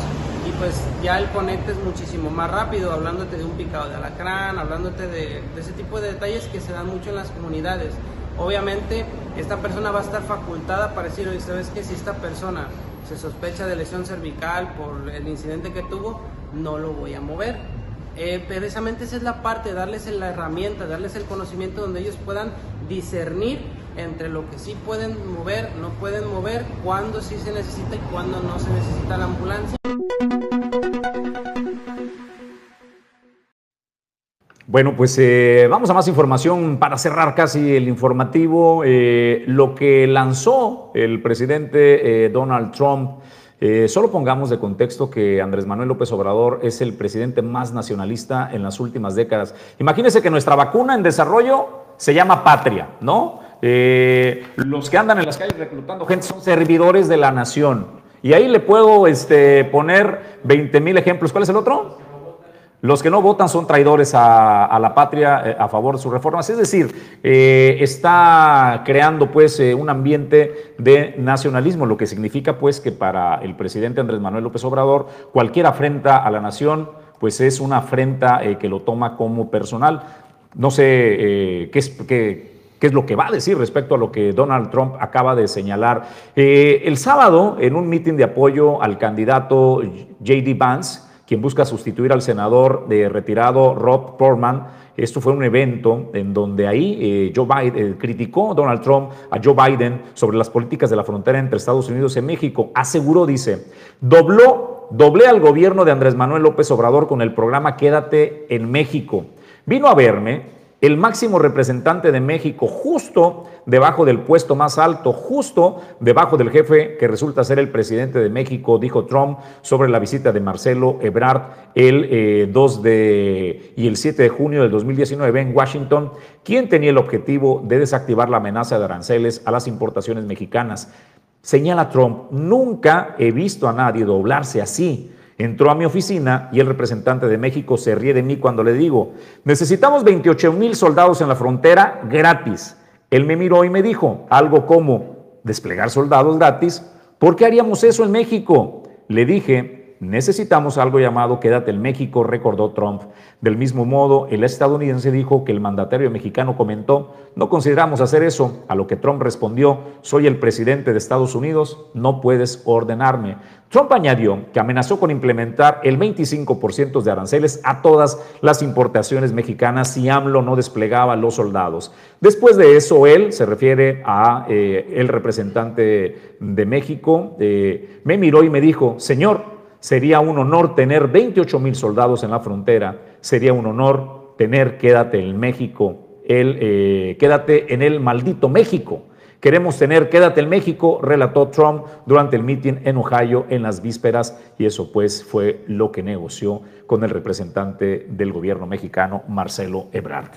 y pues ya el conecte es muchísimo más rápido, hablándote de un picado de alacrán, hablándote de, ese tipo de detalles que se dan mucho en las comunidades. Obviamente esta persona va a estar facultada para decir, oye, ¿sabes qué? Si esta persona se sospecha de lesión cervical por el incidente que tuvo, no lo voy a mover eh, precisamente esa es la parte, darles la herramienta, darles el conocimiento donde ellos puedan discernir entre lo que sí pueden mover, no pueden mover, cuándo sí se necesita y cuándo no se necesita la ambulancia. Bueno, pues eh, vamos a más información para cerrar casi el informativo. Eh, lo que lanzó el presidente Donald Trump eh, solo pongamos de contexto que Andrés Manuel López Obrador es el presidente más nacionalista en las últimas décadas. Imagínense que nuestra vacuna en desarrollo se llama Patria, ¿no? Eh, los que andan en las calles reclutando gente son servidores de la nación. Y ahí le puedo este, poner 20 mil ejemplos. ¿Cuál es el otro? Los que no votan son traidores a, la patria eh, a favor de sus reformas. Es decir, eh, está creando pues un ambiente de nacionalismo, lo que significa pues que para el presidente Andrés Manuel López Obrador cualquier afrenta a la nación pues es una afrenta que lo toma como personal. No sé qué es... Qué, qué es lo que va a decir respecto a lo que Donald Trump acaba de señalar. el sábado, en un mitin de apoyo al candidato J.D. Vance, quien busca sustituir al senador de retirado Rob Portman. Esto fue un evento en donde ahí eh, Joe Biden eh, criticó Donald Trump a Joe Biden sobre las políticas de la frontera entre Estados Unidos y México. Aseguró, dice, dobló, doblé al gobierno de Andrés Manuel López Obrador con el programa Quédate en México. Vino a verme el máximo representante de México, justo debajo del puesto más alto, justo debajo del jefe que resulta ser el presidente de México, dijo Trump sobre la visita de Marcelo Ebrard el 2 eh, de, y el 7 de junio del 2019 en Washington, quien tenía el objetivo de desactivar la amenaza de aranceles a las importaciones mexicanas. Señala Trump, nunca he visto a nadie doblarse así Entró a mi oficina y el representante de México se ríe de mí cuando le digo, necesitamos 28 mil soldados en la frontera gratis. Él me miró y me dijo algo como, desplegar soldados gratis, ¿por qué haríamos eso en México? Le dije, Necesitamos algo llamado Quédate en México, recordó Trump. Del mismo modo, el estadounidense dijo que el mandatario mexicano comentó, no consideramos hacer eso, a lo que Trump respondió, soy el presidente de Estados Unidos, no puedes ordenarme. Trump añadió que amenazó con implementar el 25% de aranceles a todas las importaciones mexicanas si AMLO no desplegaba los soldados. Después de eso, él se refiere a eh, el representante de México, eh, me miró y me dijo, señor, Sería un honor tener 28 mil soldados en la frontera. Sería un honor tener, quédate en México, el, eh, quédate en el maldito México. Queremos tener, quédate en México, relató Trump durante el mitin en Ohio en las vísperas y eso pues fue lo que negoció con el representante del gobierno mexicano, Marcelo Ebrard.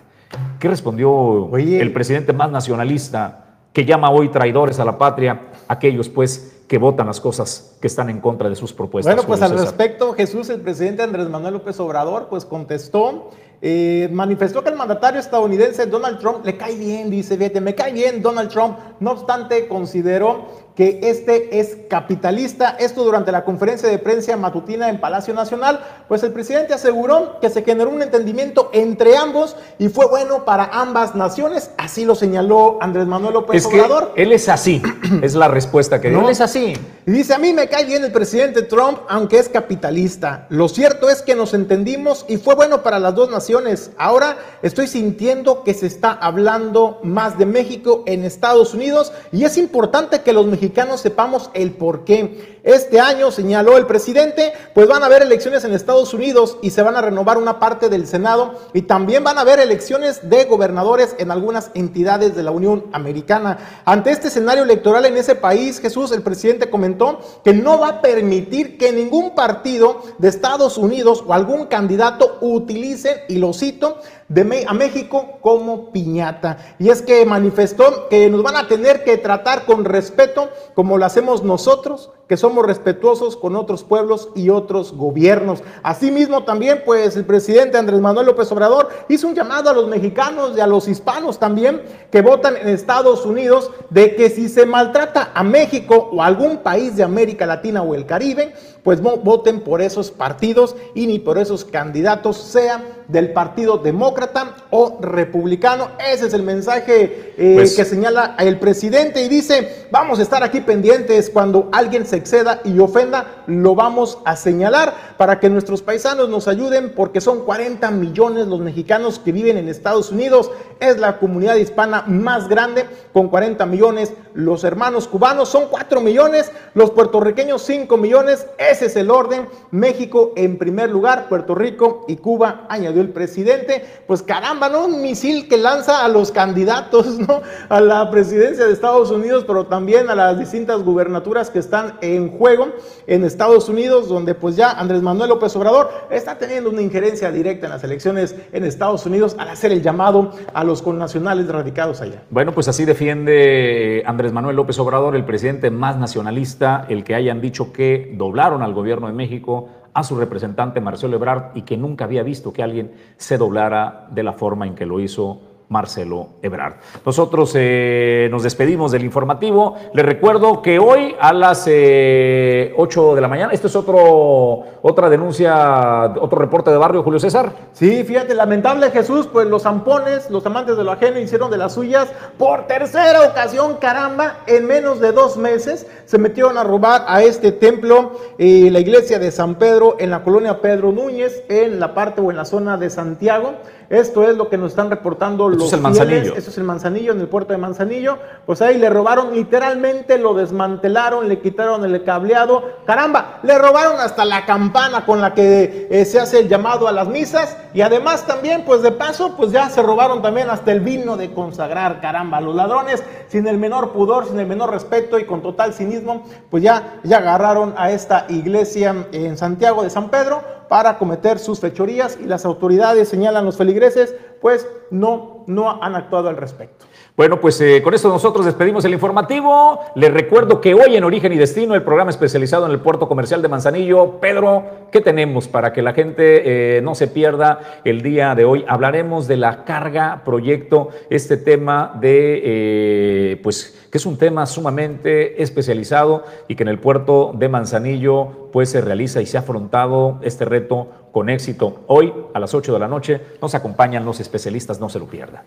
¿Qué respondió el presidente más nacionalista que llama hoy traidores a la patria, aquellos pues que votan las cosas que están en contra de sus propuestas. Bueno, pues al respecto, Jesús, el presidente Andrés Manuel López Obrador, pues contestó, eh, manifestó que el mandatario estadounidense Donald Trump le cae bien, dice, fíjate, me cae bien Donald Trump, no obstante consideró que este es capitalista. Esto durante la conferencia de prensa matutina en Palacio Nacional, pues el presidente aseguró que se generó un entendimiento entre ambos y fue bueno para ambas naciones. Así lo señaló Andrés Manuel López es Obrador. él es así, es la respuesta que dio. No es así. Y dice, a mí me cae bien el presidente Trump, aunque es capitalista. Lo cierto es que nos entendimos y fue bueno para las dos naciones. Ahora estoy sintiendo que se está hablando más de México en Estados Unidos y es importante que los mexicanos sepamos el por qué. Este año, señaló el presidente, pues van a haber elecciones en Estados Unidos y se van a renovar una parte del Senado y también van a haber elecciones de gobernadores en algunas entidades de la Unión Americana. Ante este escenario electoral en ese país, Jesús, el presidente comentó que no va a permitir que ningún partido de Estados Unidos o algún candidato utilicen, y lo cito, de a México como piñata. Y es que manifestó que nos van a tener que tratar con respeto como lo hacemos nosotros, que somos respetuosos con otros pueblos y otros gobiernos. Asimismo también, pues el presidente Andrés Manuel López Obrador hizo un llamado a los mexicanos y a los hispanos también que votan en Estados Unidos de que si se maltrata a México o algún país de América Latina o el Caribe, pues voten por esos partidos y ni por esos candidatos, sea del Partido Demócrata o Republicano. Ese es el mensaje eh, pues que señala el presidente y dice, vamos a estar aquí pendientes cuando alguien se exceda y ofenda, lo vamos a señalar para que nuestros paisanos nos ayuden porque son 40 millones los mexicanos que viven en Estados Unidos. Es la comunidad hispana más grande con 40 millones. Los hermanos cubanos son 4 millones, los puertorriqueños 5 millones. Ese es el orden. México en primer lugar, Puerto Rico y Cuba, añadió el presidente. Pues caramba, ¿no? Un misil que lanza a los candidatos, ¿no? A la presidencia de Estados Unidos, pero también a las distintas gubernaturas que están en juego en Estados Unidos, donde pues ya Andrés Manuel López Obrador está teniendo una injerencia directa en las elecciones en Estados Unidos al hacer el llamado a los connacionales radicados allá. Bueno, pues así defiende Andrés Manuel López Obrador, el presidente más nacionalista, el que hayan dicho que doblaron al gobierno de México a su representante Marcelo Ebrard y que nunca había visto que alguien se doblara de la forma en que lo hizo Marcelo Ebrard. Nosotros eh, nos despedimos del informativo. Les recuerdo que hoy a las 8 eh, de la mañana, esto es otro, otra denuncia, otro reporte de barrio, Julio César. Sí, fíjate, lamentable Jesús, pues los zampones, los amantes de lo ajeno hicieron de las suyas por tercera ocasión, caramba, en menos de dos meses se metieron a robar a este templo, eh, la iglesia de San Pedro, en la colonia Pedro Núñez, en la parte o en la zona de Santiago. Esto es lo que nos están reportando los es el Manzanillo. Esto es el Manzanillo, en el puerto de Manzanillo. Pues ahí le robaron, literalmente lo desmantelaron, le quitaron el cableado. Caramba, le robaron hasta la campana con la que eh, se hace el llamado a las misas. Y además también, pues de paso, pues ya se robaron también hasta el vino de consagrar. Caramba, los ladrones, sin el menor pudor, sin el menor respeto y con total cinismo, pues ya, ya agarraron a esta iglesia en Santiago de San Pedro para cometer sus fechorías y las autoridades señalan los feligreses, pues no, no han actuado al respecto. Bueno, pues eh, con esto nosotros despedimos el informativo. Les recuerdo que hoy en Origen y Destino, el programa especializado en el puerto comercial de Manzanillo, Pedro, ¿qué tenemos para que la gente eh, no se pierda el día de hoy? Hablaremos de la carga proyecto, este tema de, eh, pues, que es un tema sumamente especializado y que en el puerto de Manzanillo, pues, se realiza y se ha afrontado este reto con éxito. Hoy a las 8 de la noche nos acompañan los especialistas, no se lo pierdan.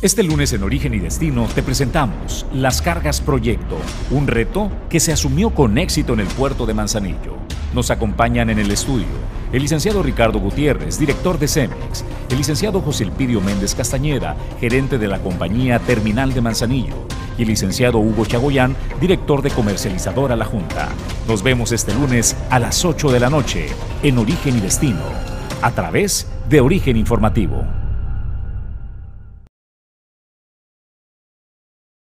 Este lunes en Origen y Destino te presentamos Las Cargas Proyecto, un reto que se asumió con éxito en el puerto de Manzanillo. Nos acompañan en el estudio el licenciado Ricardo Gutiérrez, director de CEMEX, el licenciado José Elpidio Méndez Castañeda, gerente de la compañía Terminal de Manzanillo, y el licenciado Hugo Chagoyán, director de comercializadora La Junta. Nos vemos este lunes a las 8 de la noche en Origen y Destino, a través de Origen Informativo.